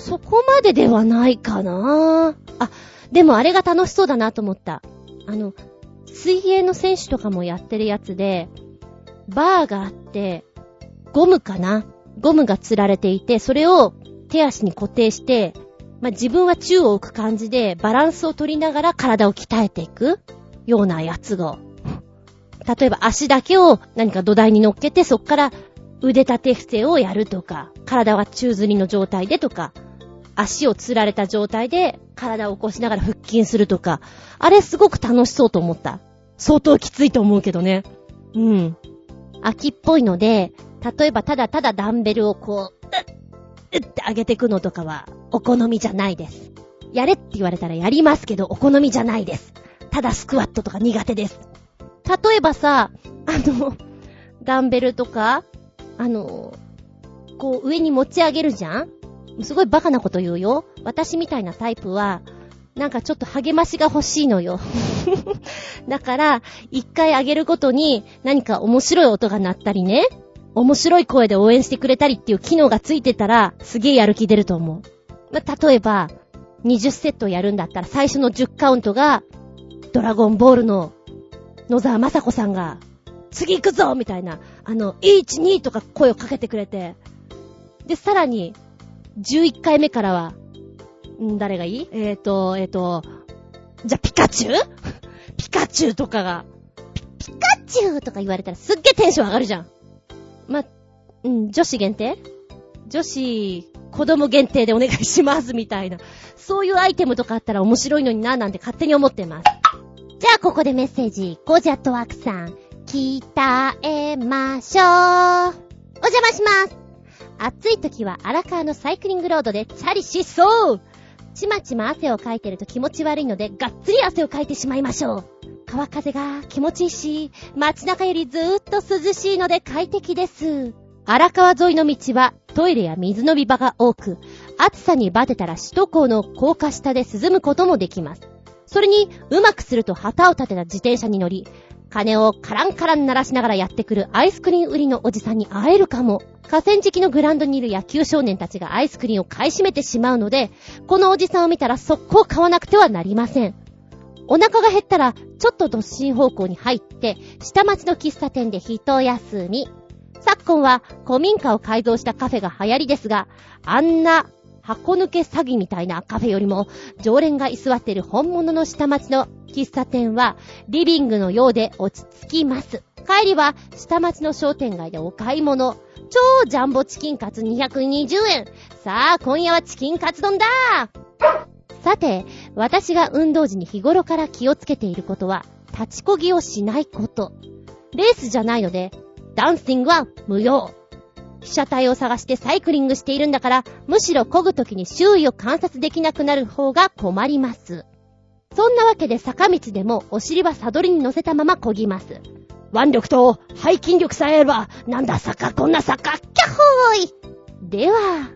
そこまでではないかなあ、でもあれが楽しそうだなと思った。あの、水泳の選手とかもやってるやつで、バーがあって、ゴムかな？ゴムが吊られていて、それを手足に固定して、まあ、自分は宙を置く感じでバランスを取りながら体を鍛えていくようなやつが。例えば足だけを何か土台に乗っけてそっから腕立て伏せをやるとか、体は宙吊りの状態でとか、足を吊られた状態で体を起こしながら腹筋するとか、あれすごく楽しそうと思った。相当きついと思うけどね。うん。秋っぽいので、例えばただただダンベルをこう、うっ、うって上げてくのとかは、お好みじゃないです。やれって言われたらやりますけど、お好みじゃないです。ただスクワットとか苦手です。例えばさ、あの、ダンベルとか、あの、こう上に持ち上げるじゃんすごいバカなこと言うよ。私みたいなタイプは、なんかちょっと励ましが欲しいのよ。だから、一回上げるごとに何か面白い音が鳴ったりね、面白い声で応援してくれたりっていう機能がついてたら、すげえやる気出ると思う。ま例えば、20セットやるんだったら最初の10カウントが、ドラゴンボールの野沢雅子さんが、次行くぞみたいな、あの、1、2とか声をかけてくれて、で、さらに、11回目からは、ん誰がいい？えーと、えーと、じゃ、ピカチュウ？ピカチュウとかが、ピチューとか言われたらすっげーテンション上がるじゃん。ま、うん、女子限定？女子、子供限定でお願いしますみたいな。そういうアイテムとかあったら面白いのにななんて勝手に思ってます。じゃあここでメッセージ。ゴジャットワークさん。鍛えましょう。お邪魔します。暑い時は荒川のサイクリングロードでチャリ疾走ちまちま汗をかいてると気持ち悪いので、がっつり汗をかいてしまいましょう。川風が気持ちいいし、街中よりずーっと涼しいので快適です。荒川沿いの道はトイレや水飲み場が多く、暑さにバテたら首都高の高架下で涼むこともできます。それに、うまくすると旗を立てた自転車に乗り、鐘をカランカラン鳴らしながらやってくるアイスクリーン売りのおじさんに会えるかも。河川敷のグラウンドにいる野球少年たちがアイスクリーンを買い占めてしまうので、このおじさんを見たら速攻買わなくてはなりません。お腹が減ったら、ちょっと突進方向に入って、下町の喫茶店で一休み。昨今は古民家を改造したカフェが流行りですが、あんな箱抜け詐欺みたいなカフェよりも、常連が居座っている本物の下町の喫茶店は、リビングのようで落ち着きます。帰りは、下町の商店街でお買い物。超ジャンボチキンカツ220円。さあ、今夜はチキンカツ丼ださて、私が運動時に日頃から気をつけていることは、立ちこぎをしないこと。レースじゃないので、ダンシングは無用。被写体を探してサイクリングしているんだから、むしろ漕ぐときに周囲を観察できなくなる方が困ります。そんなわけで坂道でもお尻はサドルに乗せたまま漕ぎます。腕力と背筋力さえあれば、なんだ坂、こんな坂、キャホーいでは、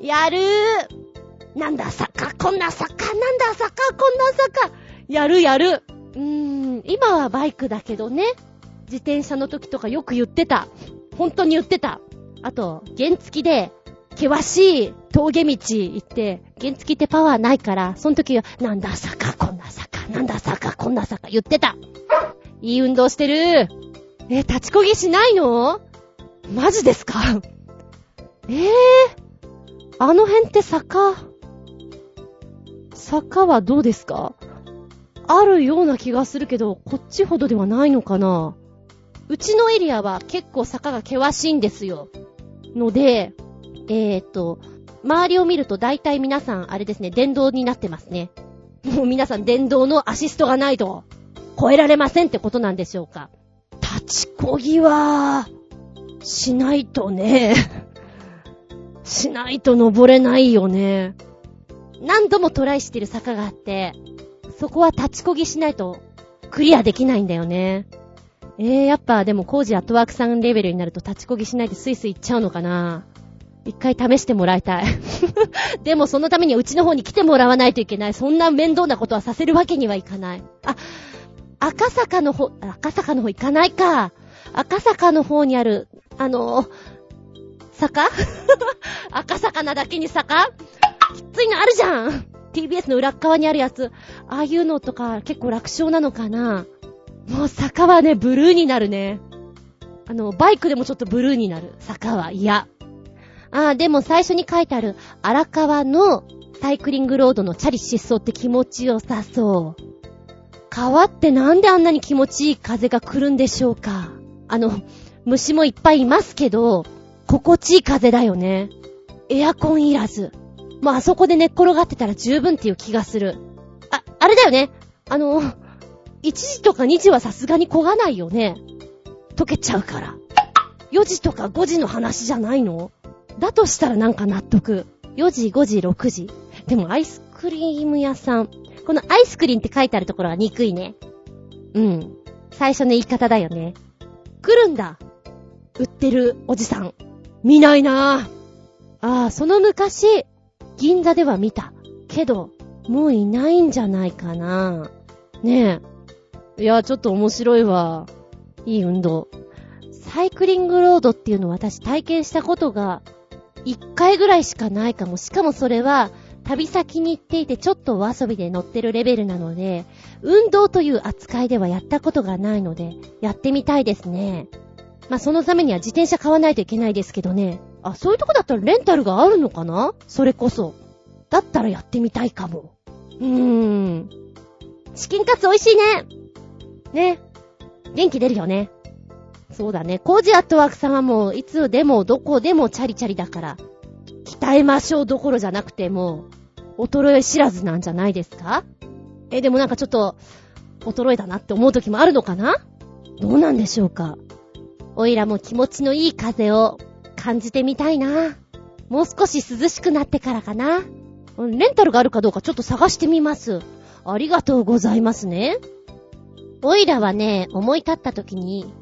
やるーなんだ坂、こんな坂、なんだ坂、こんな坂。やるやる。うーん、今はバイクだけどね。自転車の時とかよく言ってた。本当に言ってた。あと、原付きで、険しい峠道行って、原付きってパワーないから、その時は、なんだ坂、こんな坂、なんだ坂、こんな坂、言ってた。いい運動してる。え、立ちこぎしないの？マジですか？えー、あの辺って坂、坂はどうですか？あるような気がするけど、こっちほどではないのかな？うちのエリアは結構坂が険しいんですよ。ので、えーと、周りを見ると大体皆さん、あれですね、電動になってますね。もう皆さん電動のアシストがないと、超えられませんってことなんでしょうか。立ちこぎは、しないとね。しないと登れないよね。何度もトライしてる坂があって、そこは立ちこぎしないとクリアできないんだよね。えー、やっぱでも工事アットワークさんレベルになると立ちこぎしないでスイスイ行っちゃうのかな一回試してもらいたい。でもそのためにうちの方に来てもらわないといけない。そんな面倒なことはさせるわけにはいかない。あ、赤坂の方、赤坂の方行かないか。赤坂の方にある、あの坂？赤坂なだけに坂？きついのあるじゃん !TBS の裏側にあるやつ。ああいうのとか結構楽勝なのかなもう坂はね、ブルーになるね。あの、バイクでもちょっとブルーになる。坂は嫌。ああ、でも最初に書いてある荒川のサイクリングロードのチャリ疾走って気持ちよさそう。川ってなんであんなに気持ちいい風が来るんでしょうかあの、虫もいっぱいいますけど、心地いい風だよね。エアコンいらず。もうあそこで寝っ転がってたら十分っていう気がする。あ、あれだよね。あの、1時とか2時はさすがに焦がないよね。溶けちゃうから。4時とか5時の話じゃないの？だとしたらなんか納得。4時、5時、6時。でもアイスクリーム屋さん。このアイスクリーンって書いてあるところは憎いね。うん。最初の言い方だよね。来るんだ。売ってるおじさん。見ないなぁ。ああ、その昔、銀座では見た。けど、もういないんじゃないかなぁ。ねえ。いや、ちょっと面白いわ。いい運動。サイクリングロードっていうのを私体験したことが、一回ぐらいしかないかも。しかもそれは、旅先に行っていてちょっとお遊びで乗ってるレベルなので、運動という扱いではやったことがないので、やってみたいですね。まあ、そのためには自転車買わないといけないですけどね。あ、そういうとこだったらレンタルがあるのかな？それこそ。だったらやってみたいかも。うーん。チキンカツ美味しいね。ね。元気出るよね。そうだね。コージアットワークさんはもう、いつでもどこでもチャリチャリだから、鍛えましょうどころじゃなくても、衰え知らずなんじゃないですか？え、でもなんかちょっと、衰えたなって思う時もあるのかな？どうなんでしょうか？おいらも気持ちのいい風を感じてみたいな。もう少し涼しくなってからかな。レンタルがあるかどうかちょっと探してみます。ありがとうございますね。おいらはね、思い立った時に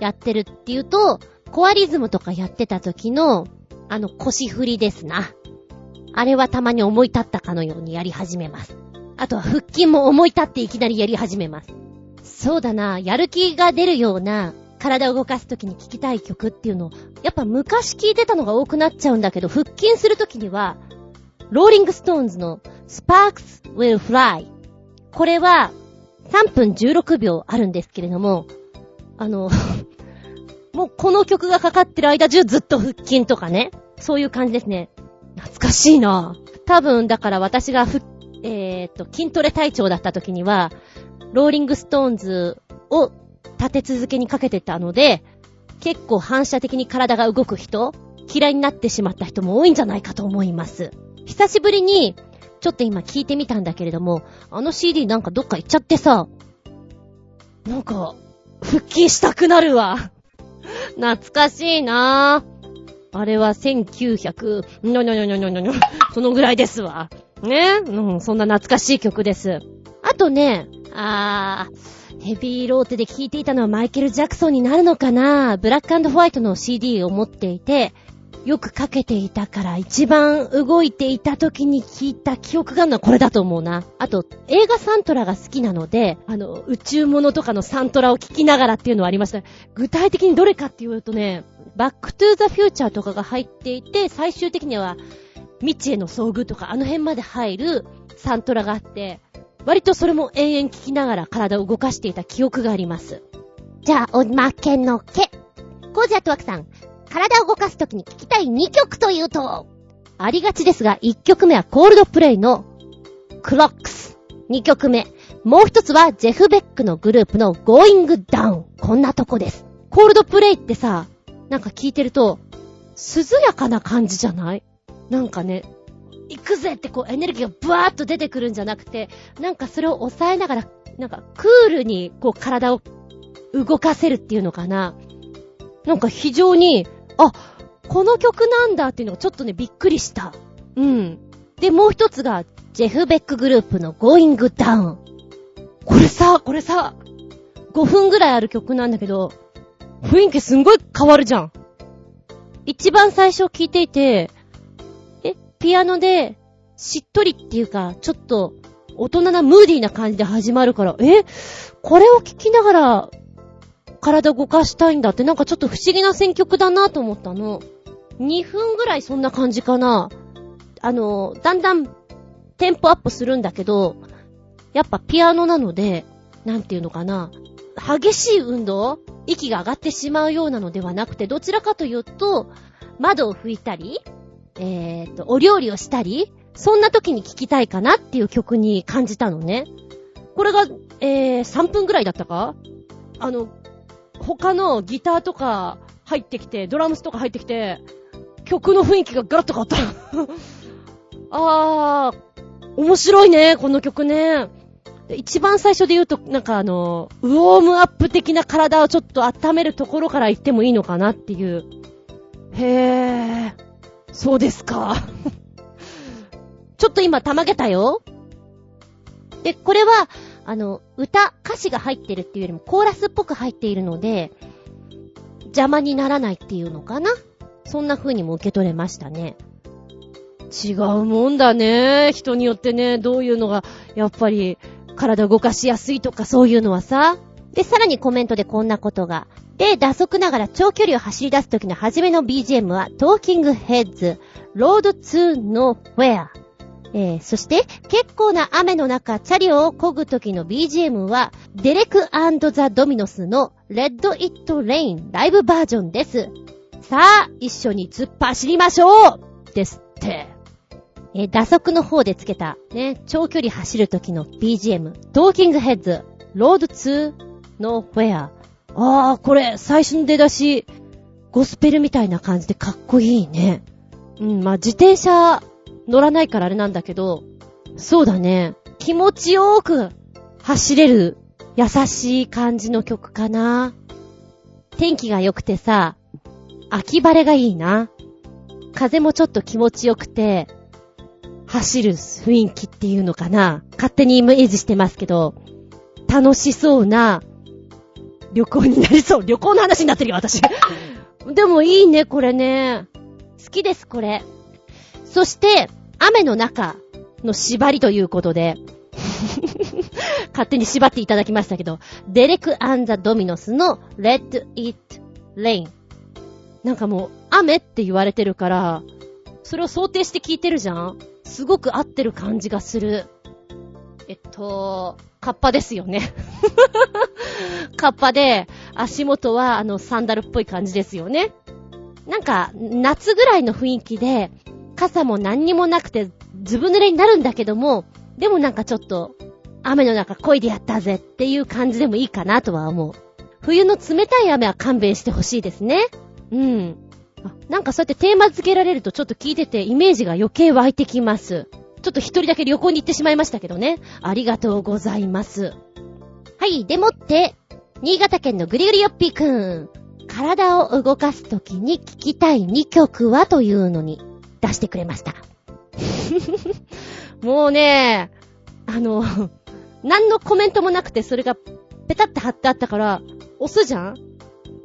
やってるっていうと、コアリズムとかやってた時の、あの腰振りですな。あれはたまに思い立ったかのようにやり始めます。あとは腹筋も思い立っていきなりやり始めます。そうだな、やる気が出るような体を動かすときに聴きたい曲っていうのを、やっぱ昔聴いてたのが多くなっちゃうんだけど、腹筋するときには、ローリングストーンズの Sparks Will Fly。これは3分16秒あるんですけれども、あの、もうこの曲がかかってる間中ずっと腹筋とかね、そういう感じですね。懐かしいな多分、だから私がふ、えーっと、筋トレ隊長だった時には、ローリングストーンズを立て続けにかけてたので、結構反射的に体が動く人、嫌いになってしまった人も多いんじゃないかと思います。久しぶりに、ちょっと今聞いてみたんだけれども、あの CD なんかどっか行っちゃってさ、なんか、復帰したくなるわ。懐かしいなぁ。あれは1900、にょにょにょにょにょにょにょ、そのぐらいですわ。ね？うん、そんな懐かしい曲です。あとね、あー、ヘビーローテで聴いていたのはマイケル・ジャクソンになるのかなブラックホワイトの CD を持っていて、よくかけていたから一番動いていた時に聞いた記憶があるのはこれだと思うな。あと、映画サントラが好きなので、あの、宇宙物とかのサントラを聞きながらっていうのはありました。具体的にどれかっていうとね、バックトゥーザフューチャーとかが入っていて、最終的には未知への遭遇とかあの辺まで入るサントラがあって、割とそれも延々聞きながら体を動かしていた記憶があります。じゃあ、おまけのけ。コージアトワクさん、体を動かすときに聞きたい2曲というと、ありがちですが、1曲目はコールドプレイのクロックス。2曲目。もう一つはジェフ・ベックのグループの Going Down。こんなとこです。コールドプレイってさ、なんか聞いてると、涼やかな感じじゃない？なんかね、行くぜってこうエネルギーがブワーッと出てくるんじゃなくて、なんかそれを抑えながら、なんかクールにこう体を動かせるっていうのかな？なんか非常に、あ、この曲なんだっていうのがちょっとね、びっくりした。うん。で、もう一つが、ジェフ・ベックグループの Going Down。これさ、これさ、5分ぐらいある曲なんだけど、雰囲気すんごい変わるじゃん。一番最初聞いていて、え、ピアノで、しっとりっていうか、ちょっと、大人なムーディーな感じで始まるから、え、これを聞きながら、体動かしたいんだってなんかちょっと不思議な選曲だなと思ったの。2分ぐらいそんな感じかな。あの、だんだんテンポアップするんだけど、やっぱピアノなので、なんていうのかな。激しい運動息が上がってしまうようなのではなくて、どちらかというと、窓を拭いたり、えーと、お料理をしたり、そんな時に聴きたいかなっていう曲に感じたのね。これが、えー、3分ぐらいだったか？あの、他のギターとか入ってきて、ドラムスとか入ってきて、曲の雰囲気がガラッと変わった。あー、面白いね、この曲ね。一番最初で言うと、なんかあの、ウォームアップ的な体をちょっと温めるところから行ってもいいのかなっていう。へー、そうですか。ちょっと今、たまげたよ。で、これは、あの、歌、歌詞が入ってるっていうよりもコーラスっぽく入っているので、邪魔にならないっていうのかな？そんな風にも受け取れましたね。違うもんだね。人によってね、どういうのが、やっぱり、体動かしやすいとかそういうのはさ。で、さらにコメントでこんなことが。で、打足ながら長距離を走り出す時の初めの BGM は、トーキングヘッズ、 Road to Nowhere。えー、そして、結構な雨の中、チャリを漕ぐ時の BGM は、デレクザ・ドミノスの Let It Rain ライブバージョンです。さあ、一緒に突っ走りましょうですって。えー、打足の方でつけた、ね、長距離走る時の BGM、トーキングヘッズ、ロード2のフェア。あー、これ、最初の出だし、ゴスペルみたいな感じでかっこいいね。うん、まあ、自転車乗らないからあれなんだけど、そうだね。気持ちよーく走れる優しい感じの曲かな。天気が良くてさ、秋晴れがいいな。風もちょっと気持ちよくて、走る雰囲気っていうのかな。勝手にイメージしてますけど、楽しそうな旅行になりそう。旅行の話になってるよ、私。でもいいね、これね。好きです、これ。そして、雨の中の縛りということで、勝手に縛っていただきましたけど、デレク・アン・ザ・ドミノスの Let It Rain。なんかもう、雨って言われてるから、それを想定して聞いてるじゃん？すごく合ってる感じがする。えっと、カッパですよね。カッパで、足元はあのサンダルっぽい感じですよね。なんか、夏ぐらいの雰囲気で、傘も何にもなくて、ずぶ濡れになるんだけども、でもなんかちょっと、雨の中漕いでやったぜっていう感じでもいいかなとは思う。冬の冷たい雨は勘弁してほしいですね。うん。あなんかそうやってテーマ付けられるとちょっと聞いててイメージが余計湧いてきます。ちょっと一人だけ旅行に行ってしまいましたけどね。ありがとうございます。はい、でもって、新潟県のぐりぐりよっぴーくん。体を動かすときに聴きたい2曲はというのに出してくれました。もうね、あの、何のコメントもなくてそれがペタって貼ってあったから、押すじゃん？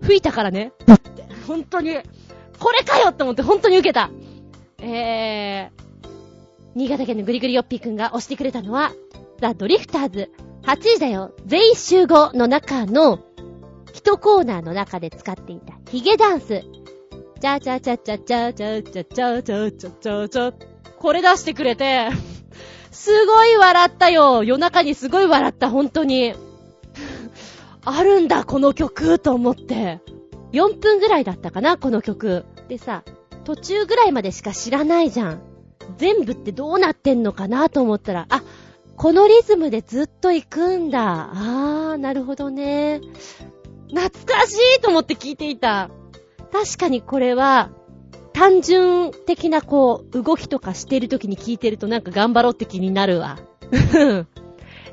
吹いたからね。って本当に、これかよって思って本当に受けた。えー、新潟県のぐりぐりよっぴーくんが押してくれたのは、ザ・ドリフターズ8時だよ。全員集合の中の、一コーナーの中で使っていたヒゲダンス。チャチャチャチャチャチャチャチャチャチャチャチャこれ出してくれて、すごい笑ったよ。夜中にすごい笑った、本当に。あるんだ、この曲、と思って。4分ぐらいだったかな、この曲。でさ、途中ぐらいまでしか知らないじゃん。全部ってどうなってんのかなと思ったら、あ、このリズムでずっと行くんだ。あー、なるほどね。懐かしいと思って聞いていた。確かにこれは、単純的なこう、動きとかしてる時に聞いてるとなんか頑張ろうって気になるわ。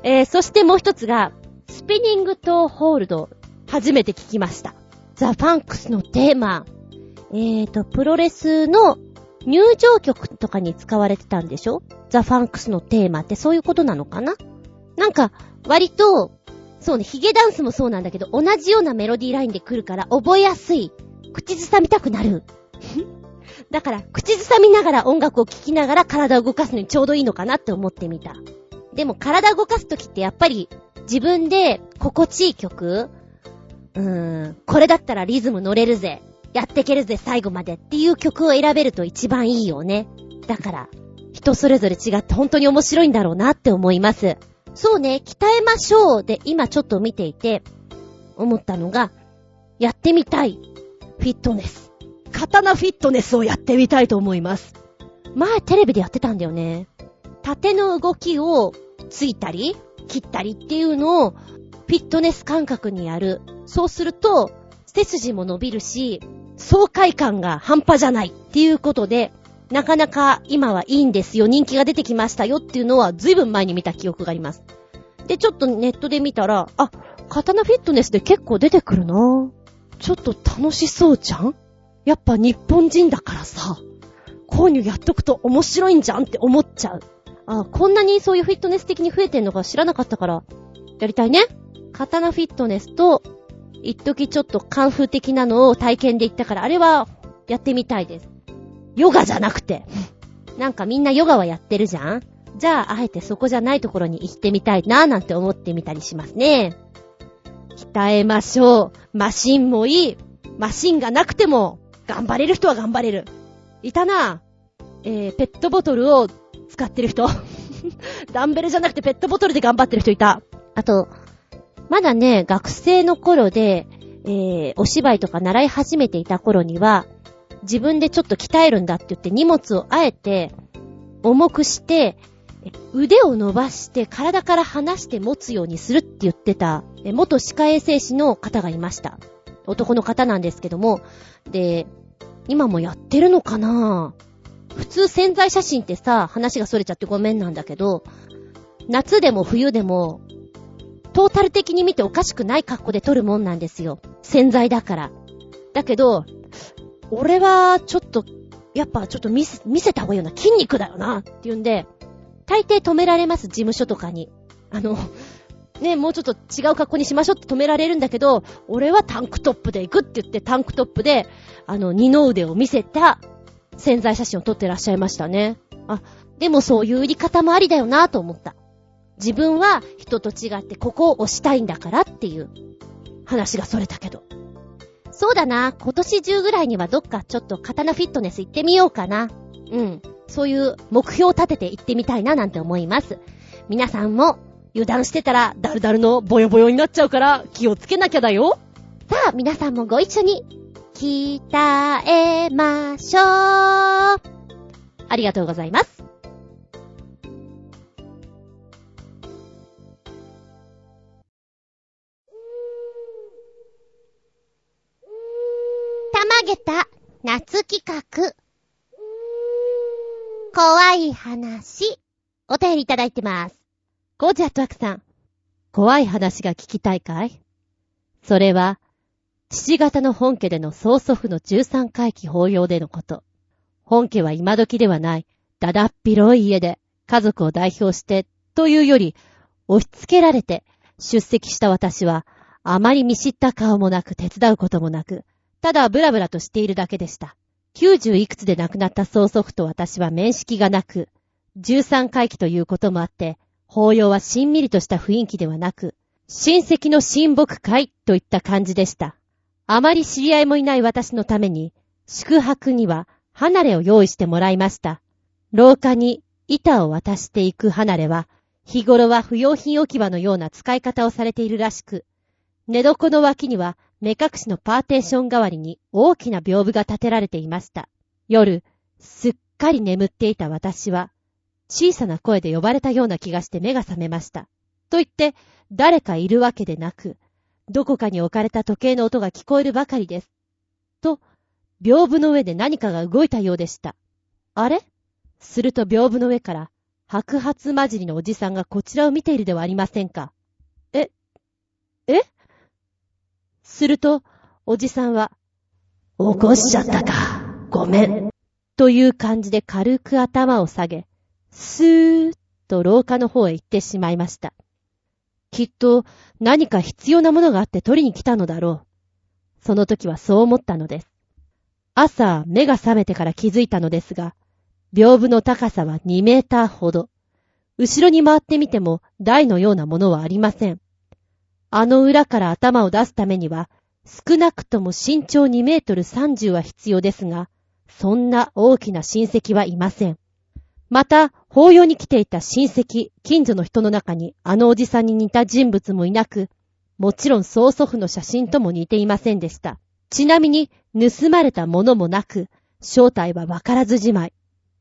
えー、そしてもう一つが、スピニングとホールド、初めて聞きました。ザ・ファンクスのテーマ。えーと、プロレスの入場曲とかに使われてたんでしょ？ザ・ファンクスのテーマってそういうことなのかな？なんか、割と、そうね、ヒゲダンスもそうなんだけど、同じようなメロディーラインで来るから覚えやすい。口ずさみたくなる。だから、口ずさみながら音楽を聴きながら体を動かすのにちょうどいいのかなって思ってみた。でも体を動かすときってやっぱり自分で心地いい曲うーん、これだったらリズム乗れるぜ。やってけるぜ、最後までっていう曲を選べると一番いいよね。だから、人それぞれ違って本当に面白いんだろうなって思います。そうね、鍛えましょうで今ちょっと見ていて、思ったのが、やってみたい。フィットネス。刀フィットネスをやってみたいと思います。前テレビでやってたんだよね。縦の動きをついたり、切ったりっていうのをフィットネス感覚にやる。そうすると、背筋も伸びるし、爽快感が半端じゃないっていうことで、なかなか今はいいんですよ。人気が出てきましたよっていうのは随分前に見た記憶があります。で、ちょっとネットで見たら、あ、刀フィットネスで結構出てくるなぁちょっと楽しそうじゃん？やっぱ日本人だからさ、こういうのやっとくと面白いんじゃんって思っちゃう。あ、こんなにそういうフィットネス的に増えてんのか知らなかったから、やりたいね。刀フィットネスと、一時ちょっとカンフー的なのを体験で行ったから、あれはやってみたいです。ヨガじゃなくて。なんかみんなヨガはやってるじゃん？じゃあ、あえてそこじゃないところに行ってみたいなぁなんて思ってみたりしますね。鍛えましょう。マシンもいい。マシンがなくても、頑張れる人は頑張れる。いたな。えー、ペットボトルを使ってる人。ダンベルじゃなくてペットボトルで頑張ってる人いた。あと、まだね、学生の頃で、えー、お芝居とか習い始めていた頃には、自分でちょっと鍛えるんだって言って荷物をあえて重くして、腕を伸ばして体から離して持つようにするって言ってた、元歯科衛生士の方がいました。男の方なんですけども、で、今もやってるのかな？普通潜在写真ってさ、話が逸れちゃってごめんなんだけど、夏でも冬でも、トータル的に見ておかしくない格好で撮るもんなんですよ。潜在だから。だけど、俺はちょっと、やっぱちょっと見せ、見せた方がいいよな。筋肉だよな。って言うんで、大抵止められます、事務所とかに。あの、ね、もうちょっと違う格好にしましょうって止められるんだけど、俺はタンクトップで行くって言ってタンクトップで、あの、二の腕を見せた潜在写真を撮ってらっしゃいましたね。あ、でもそういう売り方もありだよなと思った。自分は人と違ってここを押したいんだからっていう話がそれたけど。そうだな、今年中ぐらいにはどっかちょっと刀フィットネス行ってみようかな。うん。そういう目標を立てて行ってみたいななんて思います。皆さんも油断してたらダルダルのボヨボヨになっちゃうから気をつけなきゃだよ。さあ、皆さんもご一緒に鍛えましょう。ありがとうございます。たまげた夏企画。怖い話。お便りいただいてます。ゴージャットワクさん。怖い話が聞きたいかい？それは、父方の本家での曽祖父の13回忌法要でのこと。本家は今時ではない、だだっ広い家で、家族を代表して、というより、押し付けられて、出席した私は、あまり見知った顔もなく手伝うこともなく、ただブラブラとしているだけでした。90いくつで亡くなった曽祖父と私は面識がなく、13回忌ということもあって、法要はしんみりとした雰囲気ではなく、親戚の親睦会といった感じでした。あまり知り合いもいない私のために、宿泊には離れを用意してもらいました。廊下に板を渡していく離れは、日頃は不用品置き場のような使い方をされているらしく、寝床の脇には目隠しのパーテーション代わりに大きな屏風が立てられていました。夜、すっかり眠っていた私は、小さな声で呼ばれたような気がして目が覚めました。と言って、誰かいるわけでなく、どこかに置かれた時計の音が聞こえるばかりです。と、屏風の上で何かが動いたようでした。あれ？すると屏風の上から、白髪混じりのおじさんがこちらを見ているではありませんか。え、え？すると、おじさんは、起こしちゃったか。ごめん。という感じで軽く頭を下げ、スーッと廊下の方へ行ってしまいました。きっと何か必要なものがあって取りに来たのだろう。その時はそう思ったのです。朝、目が覚めてから気づいたのですが、屏風の高さは2メーターほど。後ろに回ってみても台のようなものはありません。あの裏から頭を出すためには、少なくとも身長2メートル30は必要ですが、そんな大きな親戚はいません。また、法要に来ていた親戚、近所の人の中にあのおじさんに似た人物もいなく、もちろん曽祖父の写真とも似ていませんでした。ちなみに、盗まれたものもなく、正体はわからずじまい。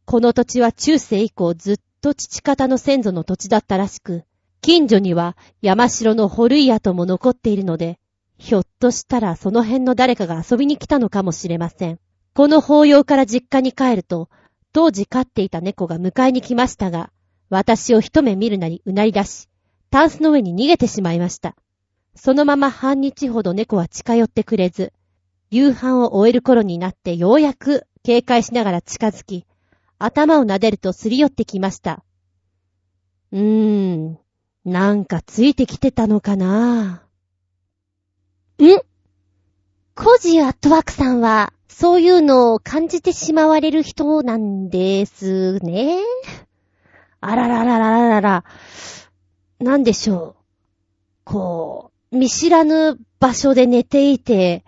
この土地は中世以降ずっと父方の先祖の土地だったらしく、近所には山城の古い跡も残っているので、ひょっとしたらその辺の誰かが遊びに来たのかもしれません。この法要から実家に帰ると、当時飼っていた猫が迎えに来ましたが、私を一目見るなりうなり出し、タンスの上に逃げてしまいました。そのまま半日ほど猫は近寄ってくれず、夕飯を終える頃になってようやく警戒しながら近づき、頭を撫でるとすり寄ってきました。うーん、なんかついてきてたのかな？ん？コジアットワークさんは、そういうのを感じてしまわれる人なんですね。あららららららら。なんでしょう。こう、見知らぬ場所で寝ていて、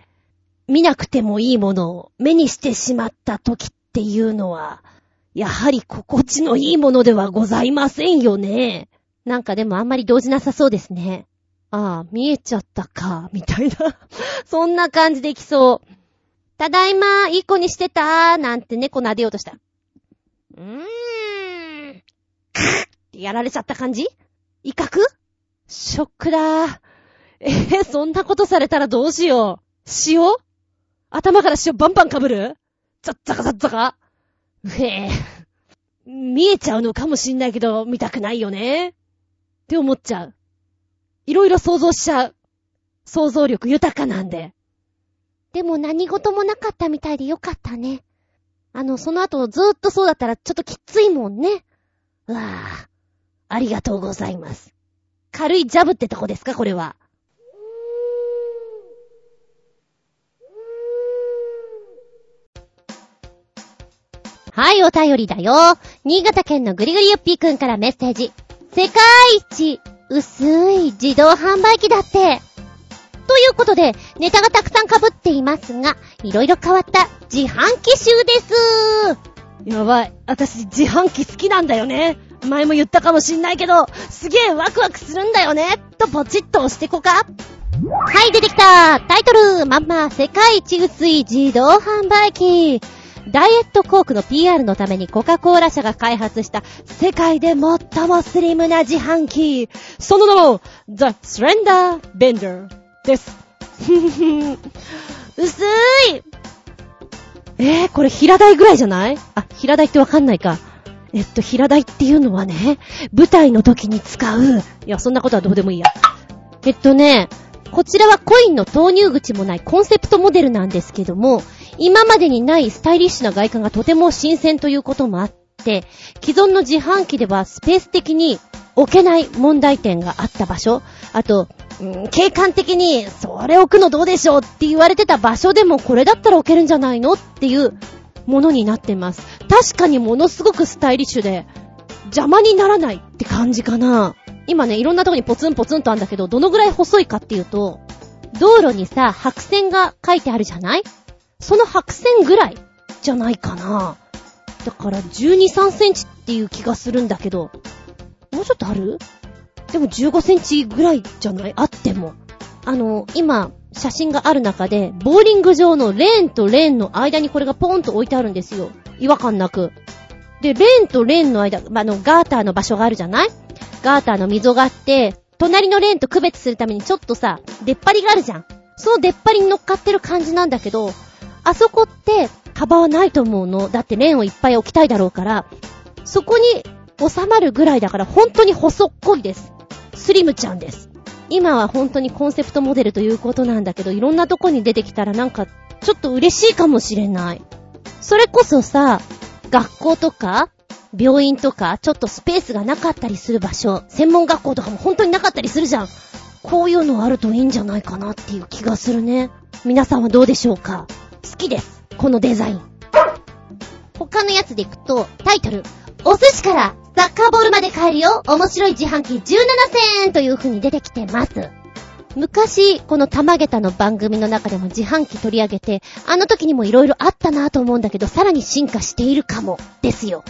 見なくてもいいものを目にしてしまった時っていうのは、やはり心地のいいものではございませんよね。なんかでもあんまり動じなさそうですね。ああ、見えちゃったか、みたいな。そんな感じできそう。ただいま、いい子にしてた、なんて猫撫でようとした。うーん。やられちゃった感じ？威嚇？ショックだー。えー、そんなことされたらどうしよう。塩？頭から塩バンバン被る？ザッザカザッザカうへぇ。見えちゃうのかもしんないけど、見たくないよね。って思っちゃう。いろいろ想像しちゃう。想像力豊かなんで。でも何事もなかったみたいでよかったね。あの、その後ずーっとそうだったらちょっときついもんね。うわぁ。ありがとうございます。軽いジャブってとこですかこれは。はい、お便りだよ。新潟県のぐりぐりよっぴーくんからメッセージ。世界一薄い自動販売機だって。ということで、ネタがたくさん被っていますが、いろいろ変わった自販機集です。やばい。私自販機好きなんだよね。前も言ったかもしんないけど、すげえワクワクするんだよね。とポチッと押してこか。はい、出てきたタイトルまんま世界一薄い自動販売機ダイエットコークの PR のためにコカ・コーラ社が開発した世界で最もスリムな自販機。その名も、The Slender Bender です。薄いえー、これ平台ぐらいじゃない？あ、平台ってわかんないか。えっと、平台っていうのはね、舞台の時に使う。いや、そんなことはどうでもいいや。えっとね、こちらはコインの投入口もないコンセプトモデルなんですけども、今までにないスタイリッシュな外観がとても新鮮ということもあって、既存の自販機ではスペース的に置けない問題点があった場所、あと、景観的に、それ置くのどうでしょうって言われてた場所でもこれだったら置けるんじゃないのっていうものになってます。確かにものすごくスタイリッシュで、邪魔にならないって感じかな。今ね、いろんなとこにポツンポツンとあるんだけど、どのぐらい細いかっていうと、道路にさ、白線が書いてあるじゃない？その白線ぐらいじゃないかな。だから12、3センチっていう気がするんだけど、もうちょっとある？でも15センチぐらいじゃない？あっても。あの、今、写真がある中で、ボーリング場のレーンとレーンの間にこれがポーンと置いてあるんですよ。違和感なく。で、レーンとレーンの間、あの、ガーターの場所があるじゃない？ガーターの溝があって、隣のレーンと区別するためにちょっとさ、出っ張りがあるじゃん。その出っ張りに乗っかってる感じなんだけど、あそこって幅はないと思うの。だってレーンをいっぱい置きたいだろうから、そこに収まるぐらいだから本当に細っこいです。スリムちゃんです。今は本当にコンセプトモデルということなんだけど、いろんなとこに出てきたらなんか、ちょっと嬉しいかもしれない。それこそさ、学校とか、病院とか、ちょっとスペースがなかったりする場所、専門学校とかも本当になかったりするじゃん。こういうのあるといいんじゃないかなっていう気がするね。皆さんはどうでしょうか？好きです。このデザイン。他のやつでいくと、タイトル、お寿司からサッカーボールまで買えるよ面白い自販機17千円という風に出てきてます。昔、この玉下駄の番組の中でも自販機取り上げて、あの時にも色々あったなと思うんだけど、さらに進化しているかも、ですよ。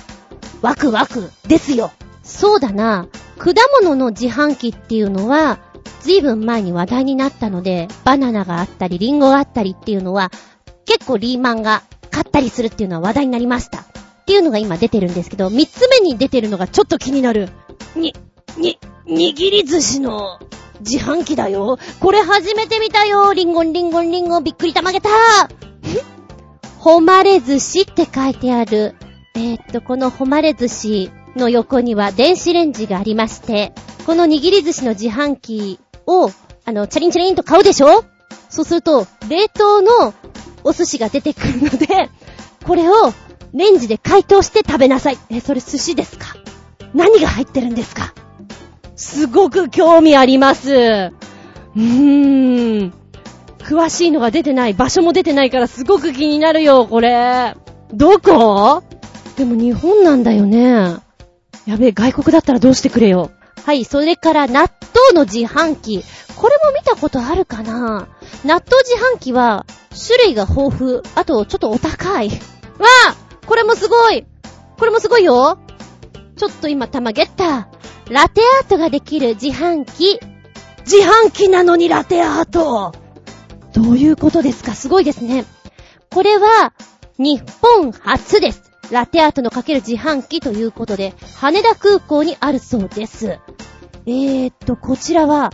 ワクワク、ですよ。そうだな。果物の自販機っていうのは、ずいぶん前に話題になったので、バナナがあったり、リンゴがあったりっていうのは、結構リーマンが買ったりするっていうのは話題になりました。っていうのが今出てるんですけど、三つ目に出てるのがちょっと気になる。に、に、握り寿司の自販機だよ。これ初めて見たよリンゴンリンゴンリンゴンびっくりたまげた 誉れ寿司って書いてある。えー、っと、この誉れ寿司の横には電子レンジがありまして、この握り寿司の自販機を、あの、チャリンチャリンと買うでしょ？そうすると、冷凍のお寿司が出てくるので、これをレンジで解凍して食べなさい。え、それ寿司ですか？何が入ってるんですか？すごく興味あります。うーん。詳しいのが出てない。場所も出てないからすごく気になるよ、これ。どこ？でも日本なんだよね。やべえ、外国だったらどうしてくれよ。はい、それから納豆の自販機。これも見たことあるかな？納豆自販機は種類が豊富。あと、ちょっとお高い。わあこれもすごいこれもすごいよちょっと今玉ゲッター。ラテアートができる自販機。自販機なのにラテアート。どういうことですか？すごいですね。これは、日本初です。ラテアートのかける自販機ということで、羽田空港にあるそうです。えーっと、こちらは、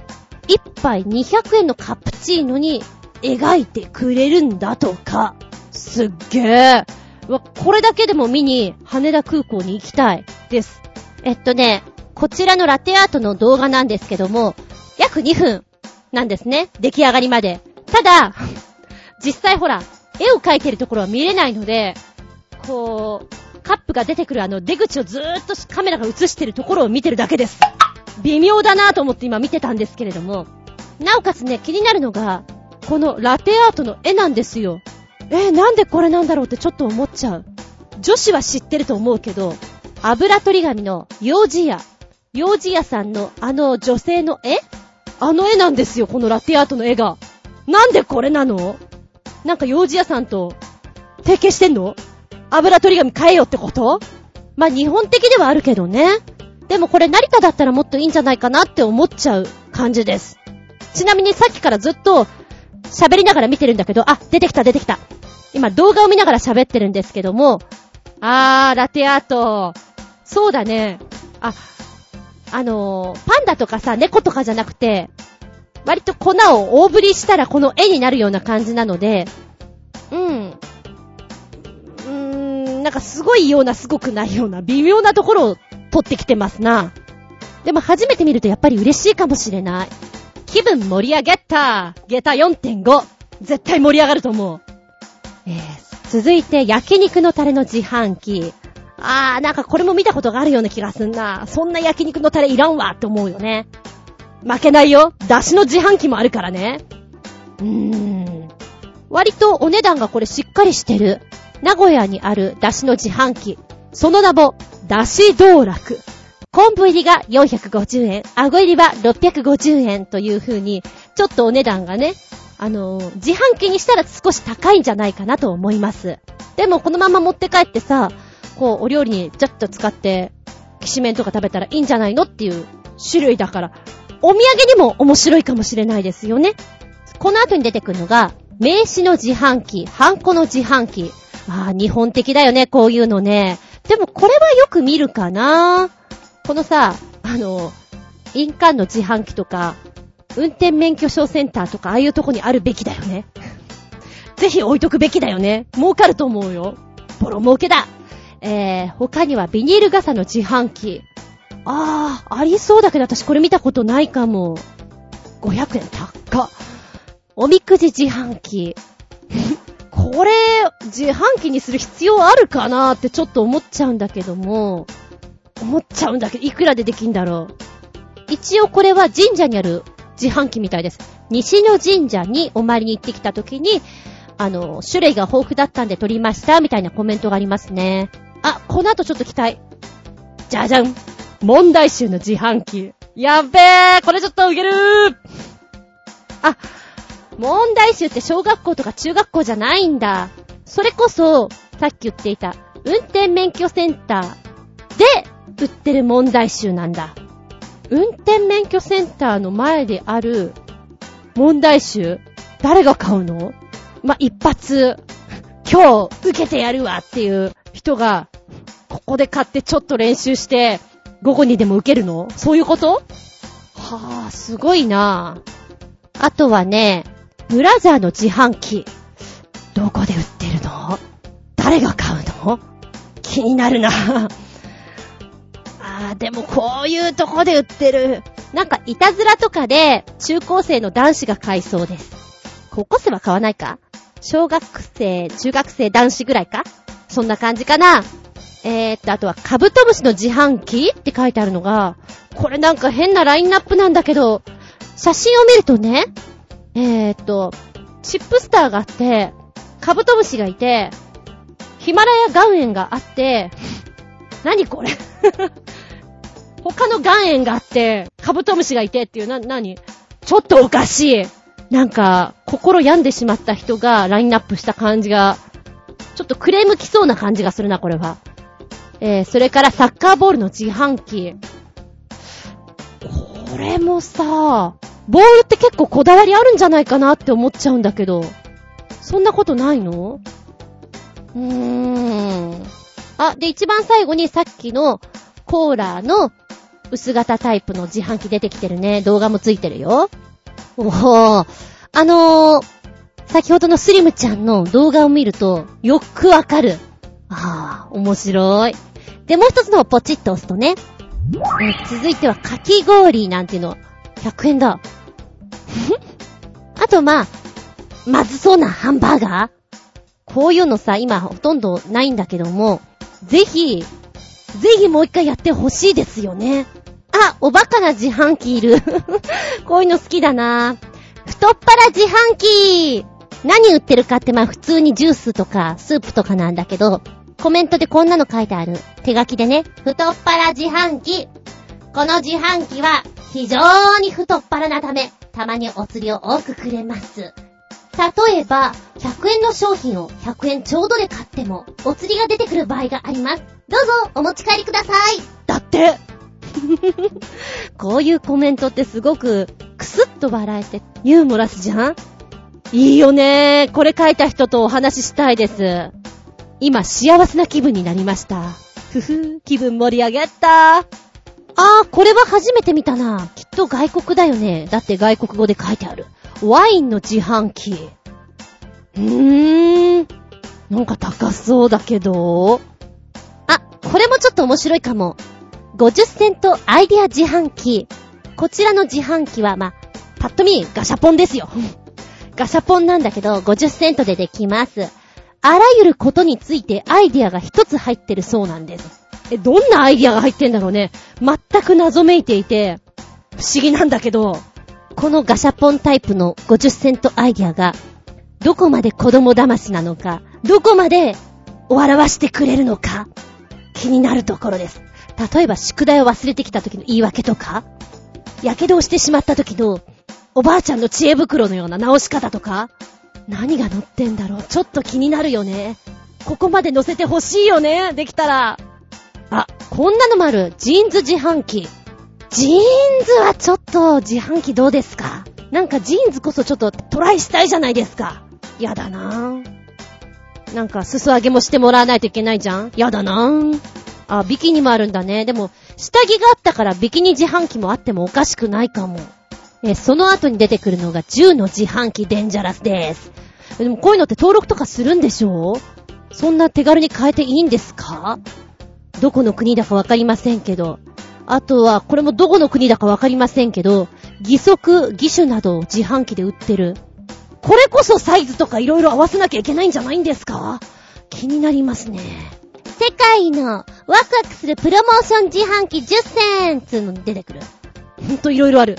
1杯200円のカプチーノに描いてくれるんだとか。すっげー。わ、これだけでも見に羽田空港に行きたいです。えっとね、こちらのラテアートの動画なんですけども、約2分なんですね。出来上がりまで。ただ、実際ほら、絵を描いてるところは見れないので、こう、カップが出てくるあの出口をずーっとカメラが映してるところを見てるだけです。微妙だなぁと思って今見てたんですけれども、なおかつね、気になるのが、このラテアートの絵なんですよ。えー、なんでこれなんだろうってちょっと思っちゃう。女子は知ってると思うけど、油取り紙の幼児屋、幼児屋さんのあの女性の絵？あの絵なんですよ、このラテアートの絵が。なんでこれなの？なんか幼児屋さんと提携してんの？油取り紙変えよってこと？まあ、日本的ではあるけどね。でもこれ成田だったらもっといいんじゃないかなって思っちゃう感じです。ちなみにさっきからずっと喋りながら見てるんだけど、あ、出てきた出てきた。今動画を見ながら喋ってるんですけども、あー、ラテアート。そうだね。あ、あのー、パンダとかさ、猫とかじゃなくて、割と粉を大振りしたらこの絵になるような感じなので、うん。うーん、なんかすごいようなすごくないような微妙なところを撮ってきてますな。でも初めて見るとやっぱり嬉しいかもしれない。気分盛り上げた下駄4.5絶対盛り上がると思う。えー、続いて焼肉のタレの自販機。あー、なんかこれも見たことがあるような気がすんな。そんな焼肉のタレいらんわって思うよね。負けないよ。出汁の自販機もあるからね。うーん。割とお値段がこれしっかりしてる。名古屋にある出汁の自販機。その名も、出汁道楽。昆布入りが450円、あご入りは650円という風に、ちょっとお値段がね、あのー自販機にしたら少し高いんじゃないかなと思います。でもこのまま持って帰ってさ、こう、お料理にちょっと使って、きしめんとか食べたらいいんじゃないのっていう種類だから、お土産にも面白いかもしれないですよね。この後に出てくるのが、名刺の自販機、ハンコの自販機。ああ、日本的だよね、こういうのね。でもこれはよく見るかなこのさ、あの、印鑑の自販機とか、運転免許証センターとか、ああいうとこにあるべきだよね。ぜひ置いとくべきだよね。儲かると思うよ。ボロ儲けだ。えー、他にはビニール傘の自販機。あー、ありそうだけど私これ見たことないかも。500円高っ。おみくじ自販機。これ、自販機にする必要あるかなーってちょっと思っちゃうんだけども、思っちゃうんだけど、いくらでできんだろう。一応これは神社にある自販機みたいです。西の神社にお参りに行ってきた時に、あの、種類が豊富だったんで取りました、みたいなコメントがありますね。あ、この後ちょっと期待。じゃじゃん問題集の自販機。やっべーこれちょっと受けるーあ、問題集って小学校とか中学校じゃないんだ。それこそ、さっき言っていた、運転免許センターで売ってる問題集なんだ。運転免許センターの前である問題集誰が買うの？ま、一発、今日受けてやるわっていう人が、ここで買ってちょっと練習して、午後にでも受けるの？そういうこと？はあ、すごいな。ぁあとはね、ブラザーの自販機。どこで売ってるの？誰が買うの？気になるな。ぁあー、でもこういうとこで売ってる。なんか、いたずらとかで、中高生の男子が買いそうです。高校生は買わないか？小学生、中学生男子ぐらいか？そんな感じかなえーっと、あとは、カブトムシの自販機って書いてあるのが、これなんか変なラインナップなんだけど、写真を見るとね、えーっと、チップスターがあって、カブトムシがいて、ヒマラヤ岩塩があって、何これ？他の岩塩があって、カブトムシがいてっていう、な、なにちょっとおかしい。なんか、心病んでしまった人がラインナップした感じが、ちょっとクレーム来そうな感じがするな、これは。えー、それからサッカーボールの自販機。これもさ、ボールって結構こだわりあるんじゃないかなって思っちゃうんだけど、そんなことないの？うーん。あ、で、一番最後にさっきのコーラの薄型タイプの自販機出てきてるね。動画もついてるよ。おー。あのー、先ほどのスリムちゃんの動画を見ると、よくわかる。ああ、面白い。で、もう一つのをポチッと押すとね、続いてはかき氷なんていうの、100円だ。あとまあ、まずそうなハンバーガーこういうのさ、今ほとんどないんだけども、ぜひ、ぜひもう一回やってほしいですよね。あ、おバカな自販機いる。こういうの好きだな太っ腹自販機何売ってるかってまあ普通にジュースとかスープとかなんだけど、コメントでこんなの書いてある。手書きでね。太っ腹自販機。この自販機は非常に太っ腹なため、たまにお釣りを多くくれます。例えば、100円の商品を100円ちょうどで買っても、お釣りが出てくる場合があります。どうぞ、お持ち帰りください。だって こういうコメントってすごく、くすっと笑えて、ユーモラスじゃん？いいよねこれ書いた人とお話ししたいです。今、幸せな気分になりました。ふふ、気分盛り上げた。あー、これは初めて見たな。きっと外国だよね。だって外国語で書いてある。ワインの自販機。うーん。なんか高そうだけど。これもちょっと面白いかも。50セントアイディア自販機。こちらの自販機は、まパッと見ガシャポンですよ。ガシャポンなんだけど、50セントでできます。あらゆることについてアイディアが一つ入ってるそうなんです。え、どんなアイディアが入ってんだろうね。全く謎めいていて、不思議なんだけど、このガシャポンタイプの50セントアイディアが、どこまで子供騙しなのか、どこまで笑わしてくれるのか、気になるところです。例えば宿題を忘れてきた時の言い訳とか、火傷をしてしまった時のおばあちゃんの知恵袋のような直し方とか、何が載ってんだろうちょっと気になるよね。ここまで載せてほしいよねできたら。あ、こんなのもある。ジーンズ自販機。ジーンズはちょっと自販機どうですか？なんかジーンズこそちょっとトライしたいじゃないですか。やだなぁ。なんか裾上げもしてもらわないといけないじゃん？やだなぁ。あ、ビキニもあるんだね。でも、下着があったからビキニ自販機もあってもおかしくないかも。え、その後に出てくるのが銃の自販機デンジャラスです。でもこういうのって登録とかするんでしょ？うそんな手軽に変えていいんですか？どこの国だかわかりませんけど。あとは、これもどこの国だかわかりませんけど、義足、義手などを自販機で売ってる。これこそサイズとか色々合わせなきゃいけないんじゃないんですか？気になりますね。世界のワクワクするプロモーション自販機10選つうのに出てくる。ほんと色々ある。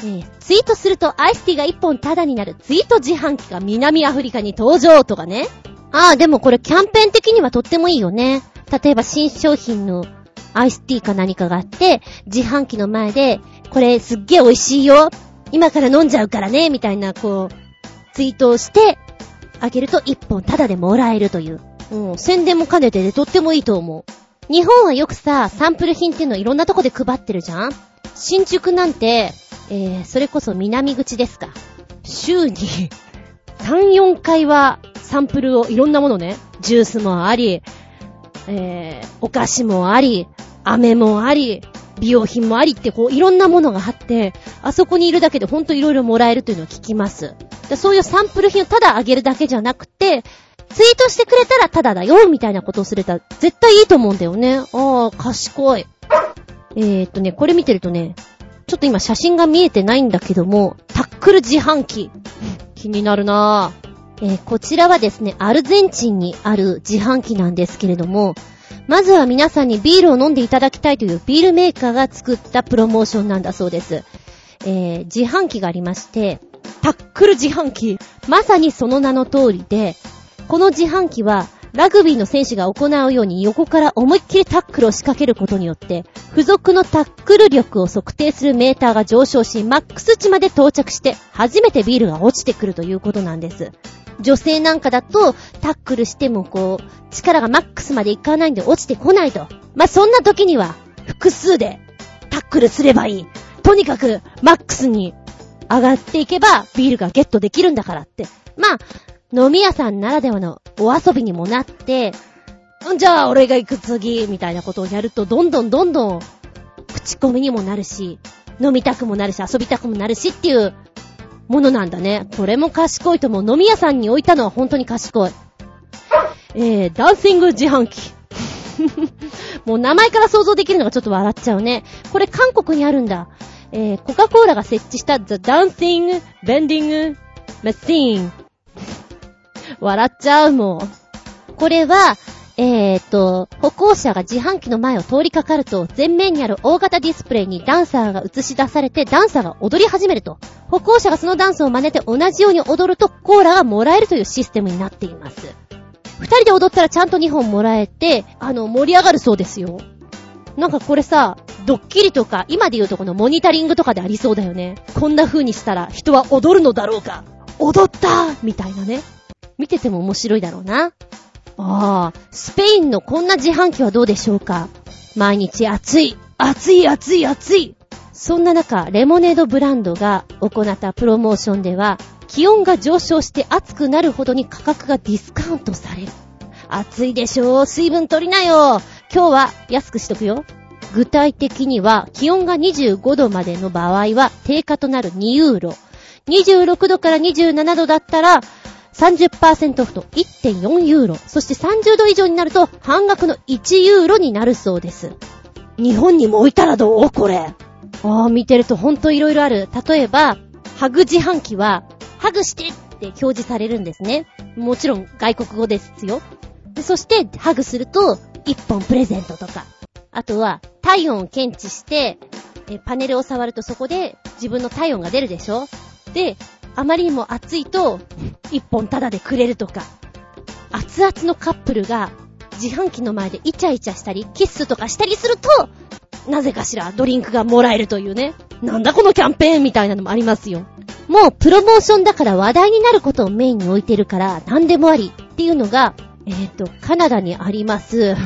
えー、ツイートするとアイスティが1本タダになるツイート自販機が南アフリカに登場とかね。ああ、でもこれキャンペーン的にはとってもいいよね。例えば新商品のアイスティーか何かがあって、自販機の前で、これすっげえ美味しいよ。今から飲んじゃうからね、みたいな、こう、ツイートをして、あげると1本タダでもらえるという。うん、宣伝も兼ねてでとってもいいと思う。日本はよくさ、サンプル品っていうのいろんなとこで配ってるじゃん新宿なんて、えー、それこそ南口ですか。週に3、4回はサンプルをいろんなものね、ジュースもあり、えー、お菓子もあり、飴もあり、美容品もありってこういろんなものがあって、あそこにいるだけでほんといろいろもらえるというのを聞きます。そういうサンプル品をただあげるだけじゃなくて、ツイートしてくれたらただだよ、みたいなことをすれたら絶対いいと思うんだよね。ああ、賢い。えー、っとね、これ見てるとね、ちょっと今写真が見えてないんだけども、タックル自販機。気になるなぁ。えー、こちらはですね、アルゼンチンにある自販機なんですけれども、まずは皆さんにビールを飲んでいただきたいというビールメーカーが作ったプロモーションなんだそうです。えー、自販機がありまして、タックル自販機。まさにその名の通りで、この自販機はラグビーの選手が行うように横から思いっきりタックルを仕掛けることによって、付属のタックル力を測定するメーターが上昇し、マックス値まで到着して、初めてビールが落ちてくるということなんです。女性なんかだと、タックルしてもこう、力がマックスまでいかないんで落ちてこないと。まあ、そんな時には、複数でタックルすればいい。とにかく、マックスに上がっていけば、ビールがゲットできるんだからって。まあ、飲み屋さんならではのお遊びにもなって、じゃあ俺が行く次、みたいなことをやると、どんどんどんどん、口コミにもなるし、飲みたくもなるし、遊びたくもなるしっていうものなんだね。これも賢いと思う。飲み屋さんに置いたのは本当に賢い。えー、ダンシング自販機。もう名前から想像できるのがちょっと笑っちゃうね。これ韓国にあるんだ。えー、コカ・コーラが設置した The Dancing Vending Machine。笑っちゃうもん。これは、えーと、歩行者が自販機の前を通りかかると、前面にある大型ディスプレイにダンサーが映し出されて、ダンサーが踊り始めると。歩行者がそのダンスを真似て同じように踊ると、コーラがもらえるというシステムになっています。二人で踊ったらちゃんと2本もらえて、あの、盛り上がるそうですよ。なんかこれさ、ドッキリとか、今で言うとこのモニタリングとかでありそうだよね。こんな風にしたら人は踊るのだろうか。踊ったみたいなね。見てても面白いだろうな。ああ、スペインのこんな自販機はどうでしょうか毎日暑い、暑い暑い暑いそんな中、レモネードブランドが行ったプロモーションでは、気温が上昇して暑くなるほどに価格がディスカウントされる。暑いでしょう水分取りなよ今日は安くしとくよ。具体的には、気温が25度までの場合は、定価となる2ユーロ。26度から27度だったら、30%オフと1.4ユーロ。そして30度以上になると半額の1ユーロになるそうです。日本にも置いたらどう？これ。ああ、見てるとほんと色々ある。例えば、ハグ自販機は、ハグしてって表示されるんですね。もちろん外国語ですよ。そして、ハグすると、1本プレゼントとか。あとは、体温を検知して、えパネルを触るとそこで自分の体温が出るでしょ？で、あまりにも暑いと、一本タダでくれるとか、熱々のカップルが自販機の前でイチャイチャしたり、キスとかしたりすると、なぜかしらドリンクがもらえるというね。なんだこのキャンペーンみたいなのもありますよ。もうプロモーションだから話題になることをメインに置いてるから何でもありっていうのが、えっ、ー、と、カナダにあります、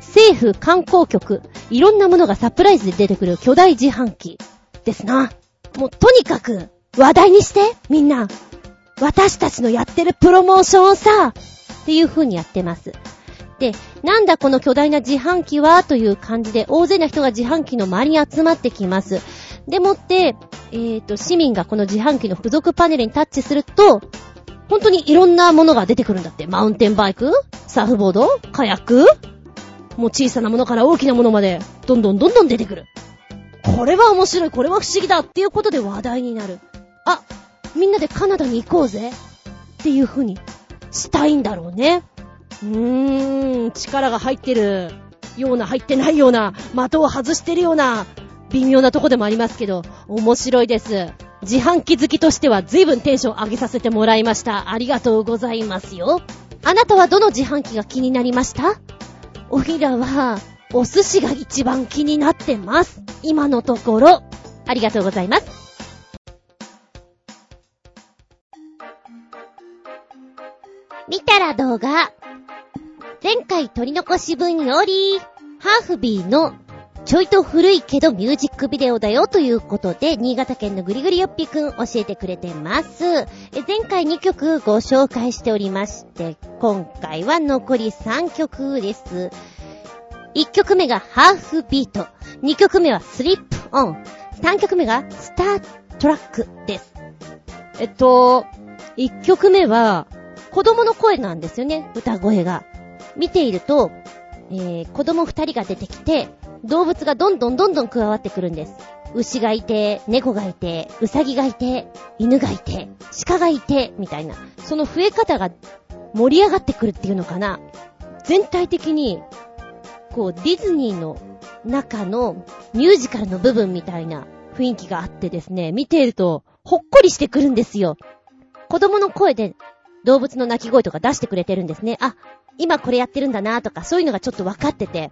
政府観光局、いろんなものがサプライズで出てくる巨大自販機ですな。もうとにかく、話題にして、みんな。私たちのやってるプロモーションをさ、っていう風にやってます。で、なんだこの巨大な自販機はという感じで、大勢の人が自販機の周りに集まってきます。でもって、えっ、ー、と、市民がこの自販機の付属パネルにタッチすると、本当にいろんなものが出てくるんだって。マウンテンバイクサーフボードカヤックもう小さなものから大きなものまで、どんどんどんどん出てくる。これは面白い、これは不思議だっていうことで話題になる。あ、みんなでカナダに行こうぜっていう風にしたいんだろうね。うーん、力が入ってるような、入ってないような、的を外してるような、微妙なとこでもありますけど、面白いです。自販機好きとしては随分テンション上げさせてもらいました。ありがとうございますよ。あなたはどの自販機が気になりました？おひらは、お寿司が一番気になってます。今のところ。ありがとうございます。見たら動画。前回取り残し分より、ハーフビーのちょいと古いけどミュージックビデオだよということで、新潟県のぐりぐりよっぴくん教えてくれてます。え前回2曲ご紹介しておりまして、今回は残り3曲です。1曲目がハーフビート、2曲目はスリップオン、3曲目がスタートラックです。えっと、1曲目は、子供の声なんですよね、歌声が。見ていると、えー、子供二人が出てきて、動物がどんどんどんどん加わってくるんです。牛がいて、猫がいて、うさぎがいて、犬がいて、鹿がいて、みたいな。その増え方が盛り上がってくるっていうのかな。全体的に、こう、ディズニーの中のミュージカルの部分みたいな雰囲気があってですね、見ていると、ほっこりしてくるんですよ。子供の声で動物の鳴き声とか出してくれてるんですね。あ、今これやってるんだなとか、そういうのがちょっと分かってて、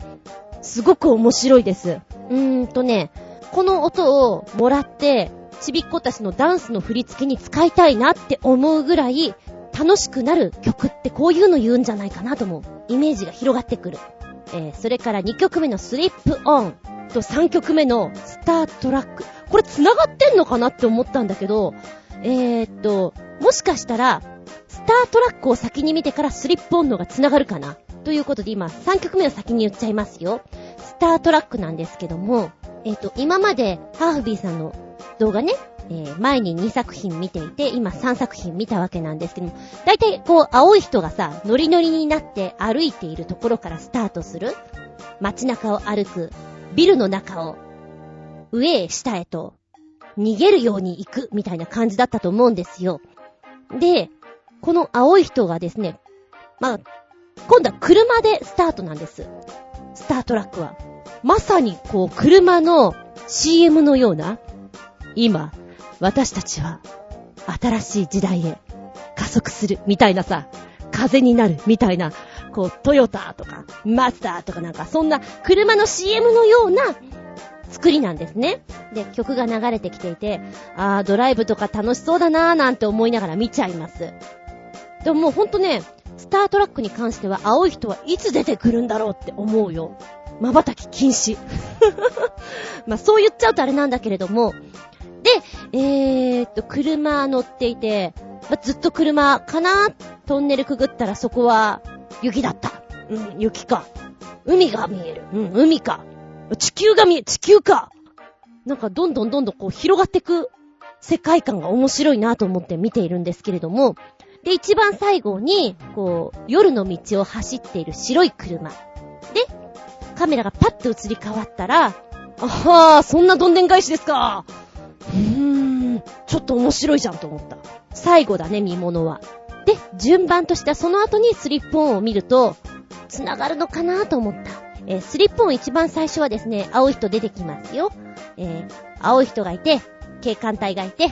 すごく面白いです。うーんとね、この音をもらって、ちびっ子たちのダンスの振り付けに使いたいなって思うぐらい、楽しくなる曲ってこういうの言うんじゃないかなと思う。イメージが広がってくる。えー、それから2曲目のスリップオンと3曲目のスタートラック。これ繋がってんのかなって思ったんだけど、えー、っと、もしかしたら、スタートラックを先に見てからスリップオンのが繋がるかなということで今、3曲目を先に言っちゃいますよ。スタートラックなんですけども、えっ、と、今まで、ハーフビーさんの動画ね、えー前に2作品見ていて、今3作品見たわけなんですけども、だいたいこう、青い人がさ、ノリノリになって歩いているところからスタートする。街中を歩く。ビルの中を、上へ下へと、逃げるように行く、みたいな感じだったと思うんですよ。で、この青い人がですね、まあ、今度は車でスタートなんです。スタートラックは。まさにこう、車の CM のような、今、私たちは、新しい時代へ加速する、みたいなさ、風になる、みたいな、こう、トヨタとか、マスターとかなんか、そんな車の CM のような作りなんですね。で、曲が流れてきていて、あー、ドライブとか楽しそうだなーなんて思いながら見ちゃいます。でももうほんとね、スタートラックに関しては青い人はいつ出てくるんだろうって思うよ。瞬き禁止。まあそう言っちゃうとあれなんだけれども。で、えーっと、車乗っていて、まずっと車かなトンネルくぐったらそこは雪だった。うん、雪か。海が見える。うん、海か。地球が見え、地球か。なんかどんどんどんどんこう広がってく世界観が面白いなと思って見ているんですけれども、で、一番最後に、こう、夜の道を走っている白い車。で、カメラがパッと映り変わったら、あはー、そんなどんでん返しですか。うーん、ちょっと面白いじゃんと思った。最後だね、見物は。で、順番としてはその後にスリップオンを見ると、繋がるのかなと思った。えースリップオン一番最初はですね、青い人出てきますよ。えー青い人がいて、警官隊がいて、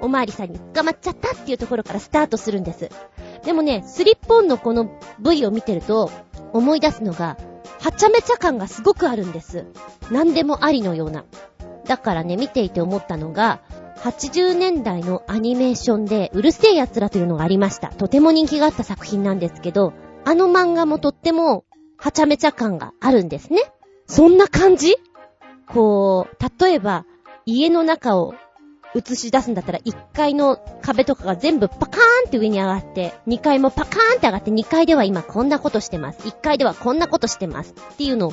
おまわりさんに捕まっちゃったっていうところからスタートするんです。でもね、スリップオンのこの V を見てると、思い出すのが、はちゃめちゃ感がすごくあるんです。何でもありのような。だからね、見ていて思ったのが、80年代のアニメーションで、うるせえ奴らというのがありました。とても人気があった作品なんですけど、あの漫画もとっても、はちゃめちゃ感があるんですね。そんな感じ？こう、例えば、家の中を映し出すんだったら、1階の壁とかが全部パカーンって上に上がって、2階もパカーンって上がって、2階では今こんなことしてます。1階ではこんなことしてます。っていうのを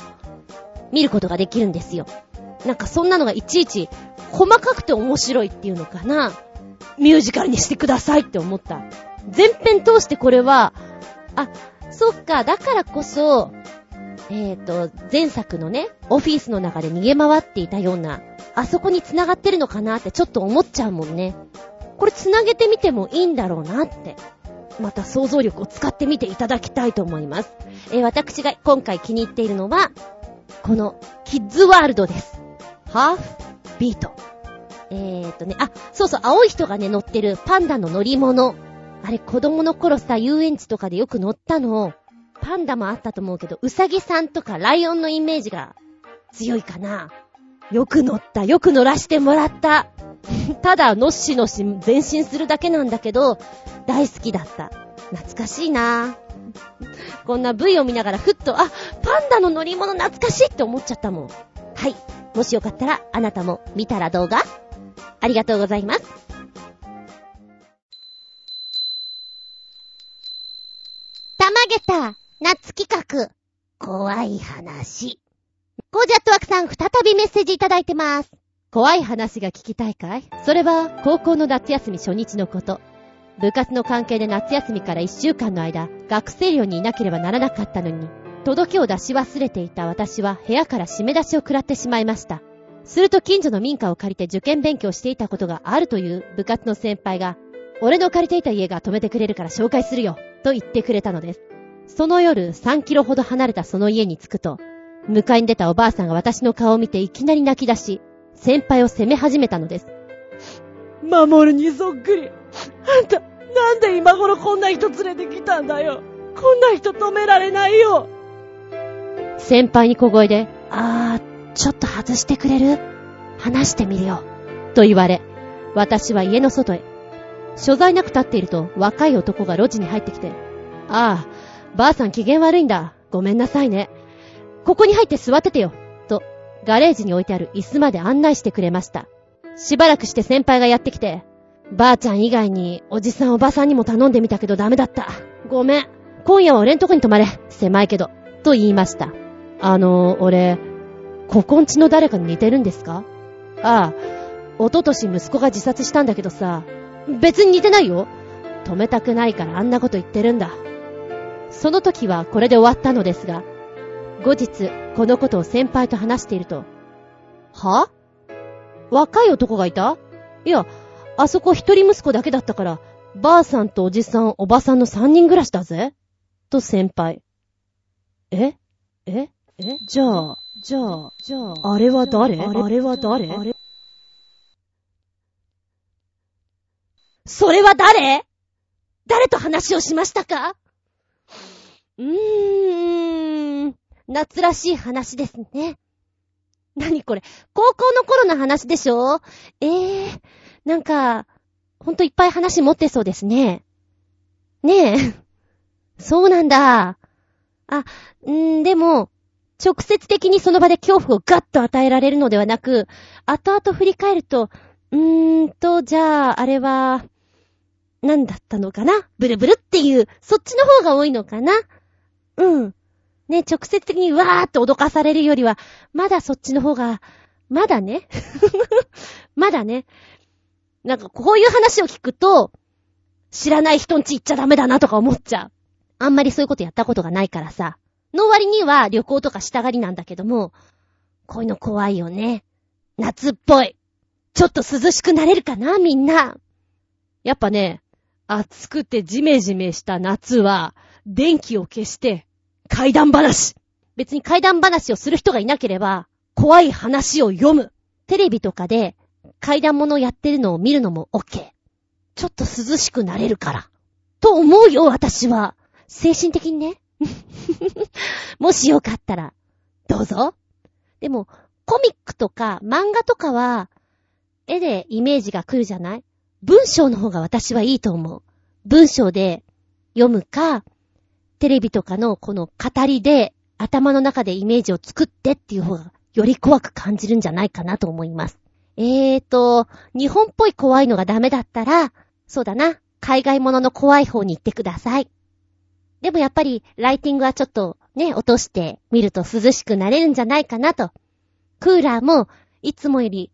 見ることができるんですよ。なんかそんなのがいちいち細かくて面白いっていうのかな。ミュージカルにしてくださいって思った。全編通してこれは、あ、そっか、だからこそ、えっ、と、前作のね、オフィスの中で逃げ回っていたような、あそこに繋がってるのかなってちょっと思っちゃうもんね。これ繋げてみてもいいんだろうなって。また想像力を使ってみていただきたいと思います。えー私が今回気に入っているのは、この、キッズワールドです。ハーフビート。えーとね、あ、そうそう、青い人がね、乗ってるパンダの乗り物。あれ、子供の頃さ、遊園地とかでよく乗ったのを。パンダもあったと思うけど、うさぎさんとかライオンのイメージが強いかな。よく乗った、よく乗らしてもらった。ただ、のっしのし前進するだけなんだけど、大好きだった。懐かしいなこんな V を見ながらふっと、あ、パンダの乗り物懐かしいって思っちゃったもん。はい。もしよかったら、あなたも見たら動画ありがとうございます。たまげた、夏企画、怖い話。ゴージャットワークさん、再びメッセージいただいてます。怖い話が聞きたいかい？それは、高校の夏休み初日のこと。部活の関係で夏休みから1週間の間、学生寮にいなければならなかったのに、届けを出し忘れていた私は部屋から締め出しを食らってしまいました。すると近所の民家を借りて受験勉強していたことがあるという部活の先輩が、俺の借りていた家が止めてくれるから紹介するよ、と言ってくれたのです。その夜、3キロほど離れたその家に着くと、迎えに出たおばあさんが私の顔を見ていきなり泣き出し、先輩を責め始めたのです。守るにそっくり。あんた、なんで今頃こんな人連れてきたんだよ。こんな人止められないよ。先輩に小声で、あー、ちょっと外してくれる？話してみるよ。と言われ、私は家の外へ。所在なく立っていると若い男が路地に入ってきて、ああ、ばあさん機嫌悪いんだ。ごめんなさいね。ここに入って座っててよ。と、ガレージに置いてある椅子まで案内してくれました。しばらくして先輩がやってきて、ばあちゃん以外におじさんおばさんにも頼んでみたけどダメだった。ごめん。今夜は俺んとこに泊まれ。狭いけど。と言いました。あのー、俺、ここんちの誰かに似てるんですか？ああ、おととし息子が自殺したんだけどさ、別に似てないよ。止めたくないからあんなこと言ってるんだ。その時はこれで終わったのですが、後日、このことを先輩と話していると、は？若い男がいた？いや、あそこ一人息子だけだったから、ばあさんとおじさん、おばさんの三人暮らしだぜ？と先輩。え？え？え？じゃあ、じゃあ、じゃあ、あれは誰？あれは誰？あれそれは誰？誰と話をしましたか？うーん、夏らしい話ですね。何これ？高校の頃の話でしょ？ええー、なんか、ほんといっぱい話持ってそうですね。ねえ。そうなんだ。あ、んーでも、直接的にその場で恐怖をガッと与えられるのではなく、後々振り返ると、うーんと、じゃあ、あれは、何だったのかな？ブルブルっていう、そっちの方が多いのかな？うん。ね、直接的にわーって脅かされるよりは、まだそっちの方が、まだね。まだね。なんかこういう話を聞くと、知らない人んち行っちゃダメだなとか思っちゃう。あんまりそういうことやったことがないからさ。の割には旅行とかしたがりなんだけども、こういうの怖いよね。夏っぽい。ちょっと涼しくなれるかな、みんな。やっぱね、暑くてジメジメした夏は、電気を消して、怪談話。別に怪談話をする人がいなければ、怖い話を読む。テレビとかで階段物やってるのを見るのも OK。ちょっと涼しくなれるから。と思うよ、私は。精神的にね。もしよかったら、どうぞ。でも、コミックとか漫画とかは、絵でイメージが来るじゃない？文章の方が私はいいと思う。文章で読むか、テレビとかのこの語りで頭の中でイメージを作ってっていう方がより怖く感じるんじゃないかなと思います。えーと、日本っぽい怖いのがダメだったら、そうだな、海外ものの怖い方に行ってください。でもやっぱり、ライティングはちょっとね、落として見ると涼しくなれるんじゃないかなと。クーラーも、いつもより、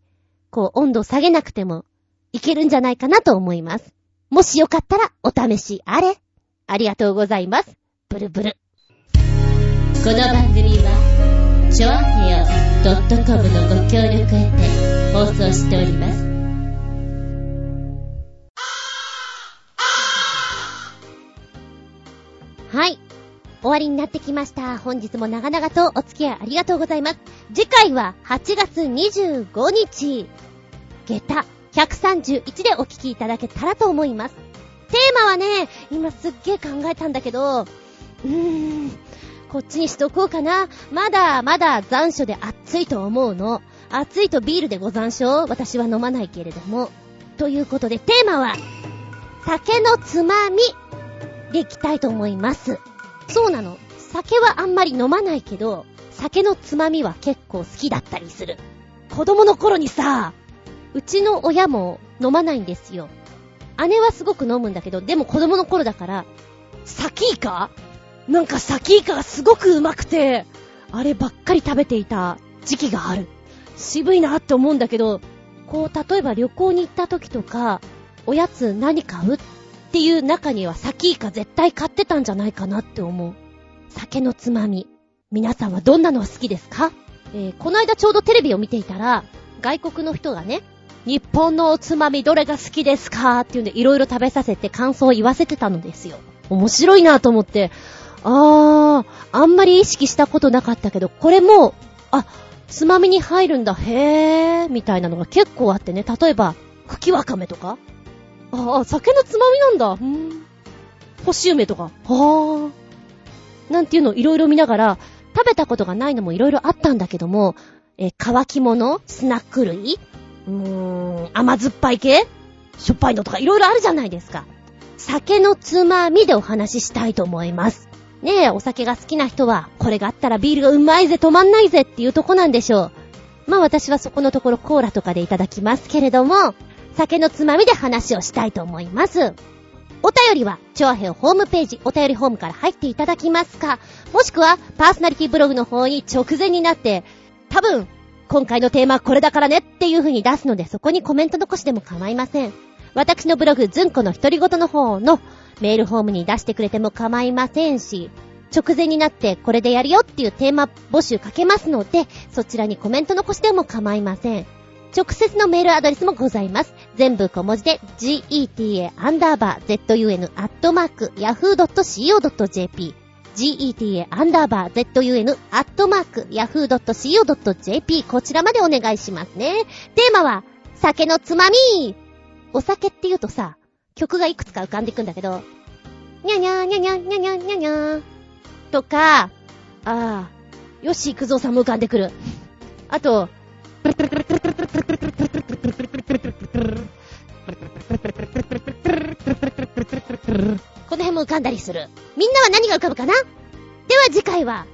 こう、温度を下げなくても、いけるんじゃないかなと思います。もしよかったら、お試しあれ。ありがとうございます。ブルブル。この番組は、ちょあへよ .com のご協力へて放送しております。はい。終わりになってきました。本日も長々とお付き合いありがとうございます。次回は8月25日、下駄131でお聞きいただけたらと思います。テーマはね、今すっげー考えたんだけど、うーん、こっちにしとこうかな。まだまだ残暑で暑いと思うの。暑いとビールでご残暑私は飲まないけれども。ということでテーマは、酒のつまみでいきたいと思います。そうなの。酒はあんまり飲まないけど、酒のつまみは結構好きだったりする。子供の頃にさ、うちの親も飲まないんですよ。姉はすごく飲むんだけど、でも子供の頃だから、サキイカなんかサキイカがすごくうまくて、あればっかり食べていた時期がある。渋いなって思うんだけど、こう、例えば旅行に行った時とか、おやつ何買うっていう中にはサキイカ絶対買ってたんじゃないかなって思う。酒のつまみ。皆さんはどんなの好きですか？えー、この間ちょうどテレビを見ていたら、外国の人がね、日本のおつまみどれが好きですかっていうんでいろいろ食べさせて感想を言わせてたのですよ。面白いなと思って、あー、あんまり意識したことなかったけど、これも、あ、つまみに入るんだ、へー、みたいなのが結構あってね、例えば、茎わかめとかああ、酒のつまみなんだ。うん。干し梅とか。はー。なんていうのをいろいろ見ながら、食べたことがないのもいろいろあったんだけども、え乾き物？スナック類？うーん、甘酸っぱい系？しょっぱいのとかいろいろあるじゃないですか。酒のつまみでお話ししたいと思います。ねえ、お酒が好きな人は、これがあったらビールがうまいぜ、止まんないぜっていうとこなんでしょう。まあ私はそこのところコーラとかでいただきますけれども、酒のつまみで話をしたいと思います。お便りは、チョアヘオホームページ、お便りホームから入っていただきますか、もしくは、パーソナリティブログの方に直前になって、多分、今回のテーマはこれだからねっていう風に出すので、そこにコメント残しでも構いません。私のブログ、ズンコの独り言の方のメールフォームに出してくれても構いませんし、直前になってこれでやるよっていうテーマ募集かけますので、そちらにコメント残しても構いません。直接のメールアドレスもございます。全部小文字で geta__zun__yahoo.co.jp geta__zun__yahoo.co.jp こちらまでお願いしますね。テーマは、酒のつまみお酒って言うとさ、曲がいくつか浮かんでいくんだけど、にゃにゃーにゃにゃにゃにゃにゃにゃーとか、ああ、よし、くぞさんも浮かんでくる。あと、この辺も浮かんだりする。みんなは何が浮かぶかな？では次回は、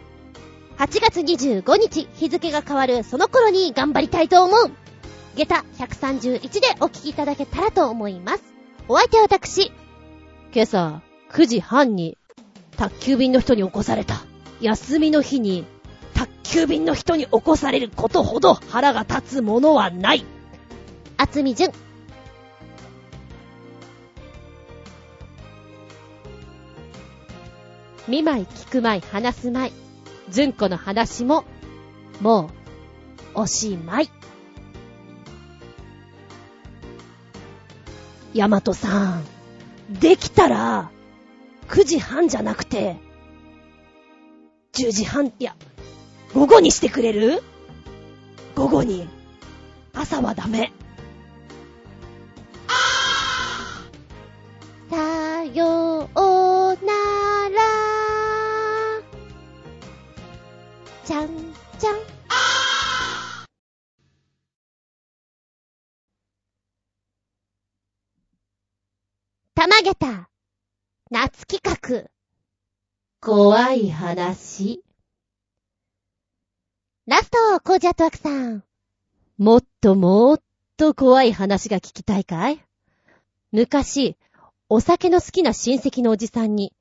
8月25日、日付が変わるその頃に頑張りたいと思う。下駄131でお聞きいただけたらと思います。お相手は私。今朝、9時半に、宅急便の人に起こされた。休みの日に、宅急便の人に起こされることほど腹が立つものはない。厚み純。見舞い聞く舞い話す舞い。純子の話も、もう、おしまい。ヤマトさん、できたら、9時半じゃなくて、10時半、いや、午後にしてくれる？午後に。朝はダメ。怖い話。ラスト、コージアットワークさん。もっともっと怖い話が聞きたいかい？昔、お酒の好きな親戚のおじさんに、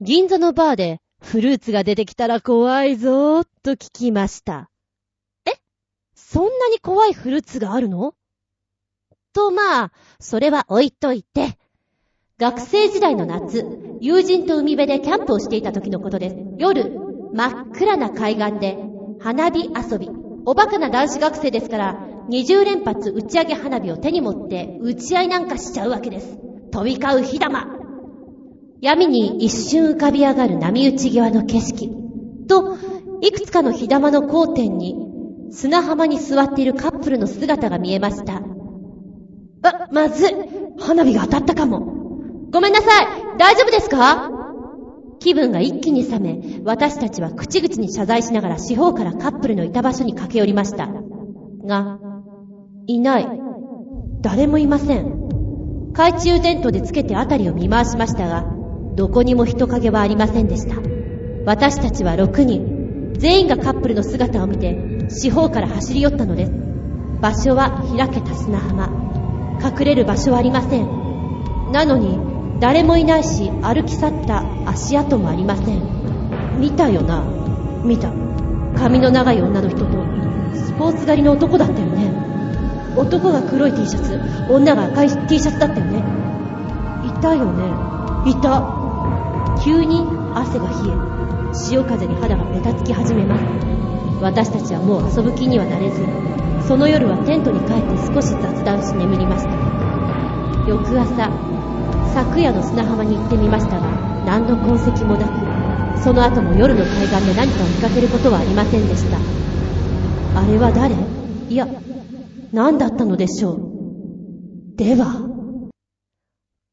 銀座のバーでフルーツが出てきたら怖いぞーっと聞きました。え？そんなに怖いフルーツがあるの？と、まあ、それは置いといて、学生時代の夏、友人と海辺でキャンプをしていた時のことです。夜、真っ暗な海岸で花火遊び。おバカな男子学生ですから、20連発打ち上げ花火を手に持って打ち合いなんかしちゃうわけです。飛び交う火玉。闇に一瞬浮かび上がる波打ち際の景色。と、いくつかの火玉の交点に、砂浜に座っているカップルの姿が見えました。あ、まずい。花火が当たったかも。ごめんなさい。大丈夫ですか？気分が一気に冷め、私たちは口々に謝罪しながら四方からカップルのいた場所に駆け寄りました。が、いない。誰もいません。懐中電灯でつけて辺りを見回しましたが、どこにも人影はありませんでした。私たちは6人、全員がカップルの姿を見て、四方から走り寄ったのです。場所は開けた砂浜。隠れる場所はありません。なのに、誰もいないし歩き去った足跡もありません。見たよな？見た。髪の長い女の人とスポーツ狩りの男だったよね。男が黒い T シャツ女が赤い T シャツだったよね。いたよね？いた。急に汗が冷え潮風に肌がべたつき始めます。私たちはもう遊ぶ気にはなれずその夜はテントに帰って少し雑談し眠りました。翌朝昨夜の砂浜に行ってみましたが、何の痕跡もなく、その後も夜の海岸で何かを見かけることはありませんでした。あれは誰？いや、何だったのでしょう。では、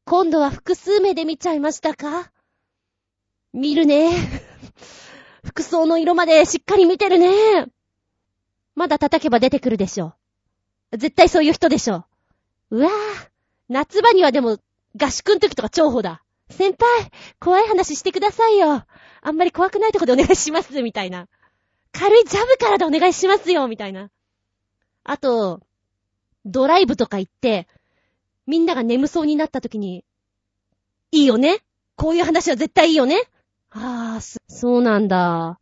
今度は複数目で見ちゃいましたか？見るね。服装の色までしっかり見てるね。まだ叩けば出てくるでしょう。絶対そういう人でしょう。うわぁ、夏場にはでも合宿の時とか重宝だ。先輩、怖い話してくださいよ。あんまり怖くないとこでお願いします、みたいな。軽いジャブからでお願いしますよ、みたいな。あと、ドライブとか行って、みんなが眠そうになった時に、いいよね？こういう話は絶対いいよね？あー、そうなんだ。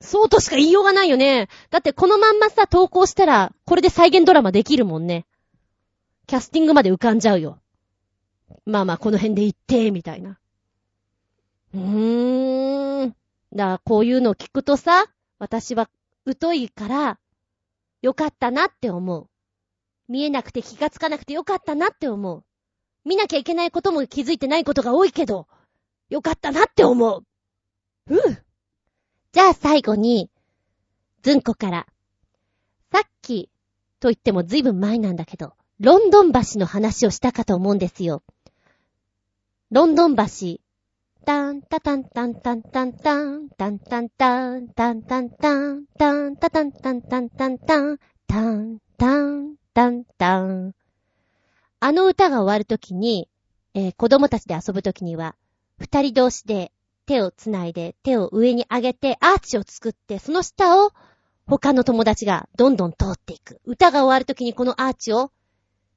そうとしか言いようがないよね。だってこのまんまさ、投稿したら、これで再現ドラマできるもんね。キャスティングまで浮かんじゃうよ。まあまあ、この辺で言って、みたいな。うーん。だからこういうのを聞くとさ、私は疎いから、よかったなって思う。見えなくて気がつかなくてよかったなって思う。見なきゃいけないことも気づいてないことが多いけど、よかったなって思う。うん。じゃあ最後に、ずんこから。さっき、と言ってもずいぶん前なんだけど、ロンドン橋の話をしたかと思うんですよ。ロンドン橋、タンタタンタンタンタンタン、タンタンタン、タンタンタン、タンタタンタンタンタンタン、タンタンタンタン。あの歌が終わるときに、えー、子供たちで遊ぶときには、二人同士で手をつないで、手を上に上げて、アーチを作って、その下を他の友達がどんどん通っていく。歌が終わるときにこのアーチを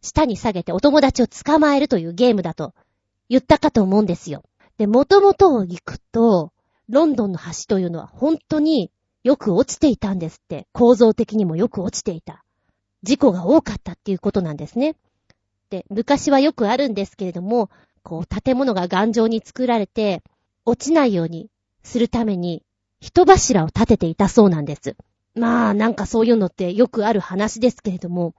下に下げてお友達を捕まえるというゲームだと言ったかと思うんですよ。で、元々を行くと、ロンドンの橋というのは本当によく落ちていたんですって。構造的にもよく落ちていた。事故が多かったっていうことなんですね。で、昔はよくあるんですけれども、こう、建物が頑丈に作られて、落ちないようにするために、人柱を立てていたそうなんです。まあ、なんかそういうのってよくある話ですけれども。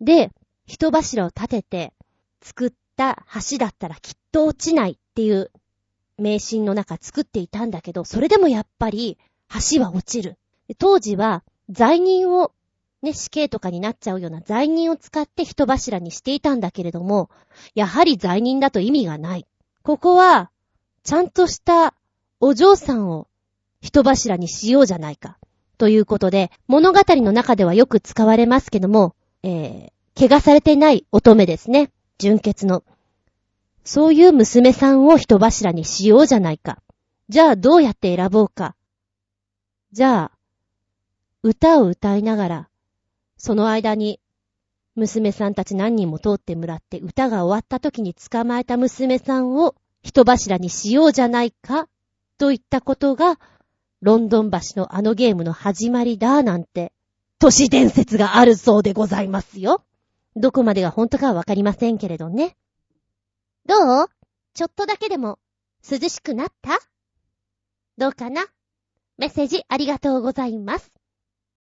で、人柱を立てて作った橋だったらきっと落ちないっていう迷信の中作っていたんだけど、それでもやっぱり橋は落ちる。当時は罪人を、ね、死刑とかになっちゃうような罪人を使って人柱にしていたんだけれども、やはり罪人だと意味がない。ここはちゃんとしたお嬢さんを人柱にしようじゃないか。ということで、物語の中ではよく使われますけども、えー、怪我されてない乙女ですね。純潔の。そういう娘さんを人柱にしようじゃないか。じゃあどうやって選ぼうか。じゃあ、歌を歌いながら、その間に、娘さんたち何人も通ってもらって歌が終わった時に捕まえた娘さんを人柱にしようじゃないか、といったことが、ロンドン橋のあのゲームの始まりだ、なんて、都市伝説があるそうでございますよ。どこまでが本当かはわかりませんけれどね。どう？ちょっとだけでも涼しくなった？どうかな？メッセージありがとうございます。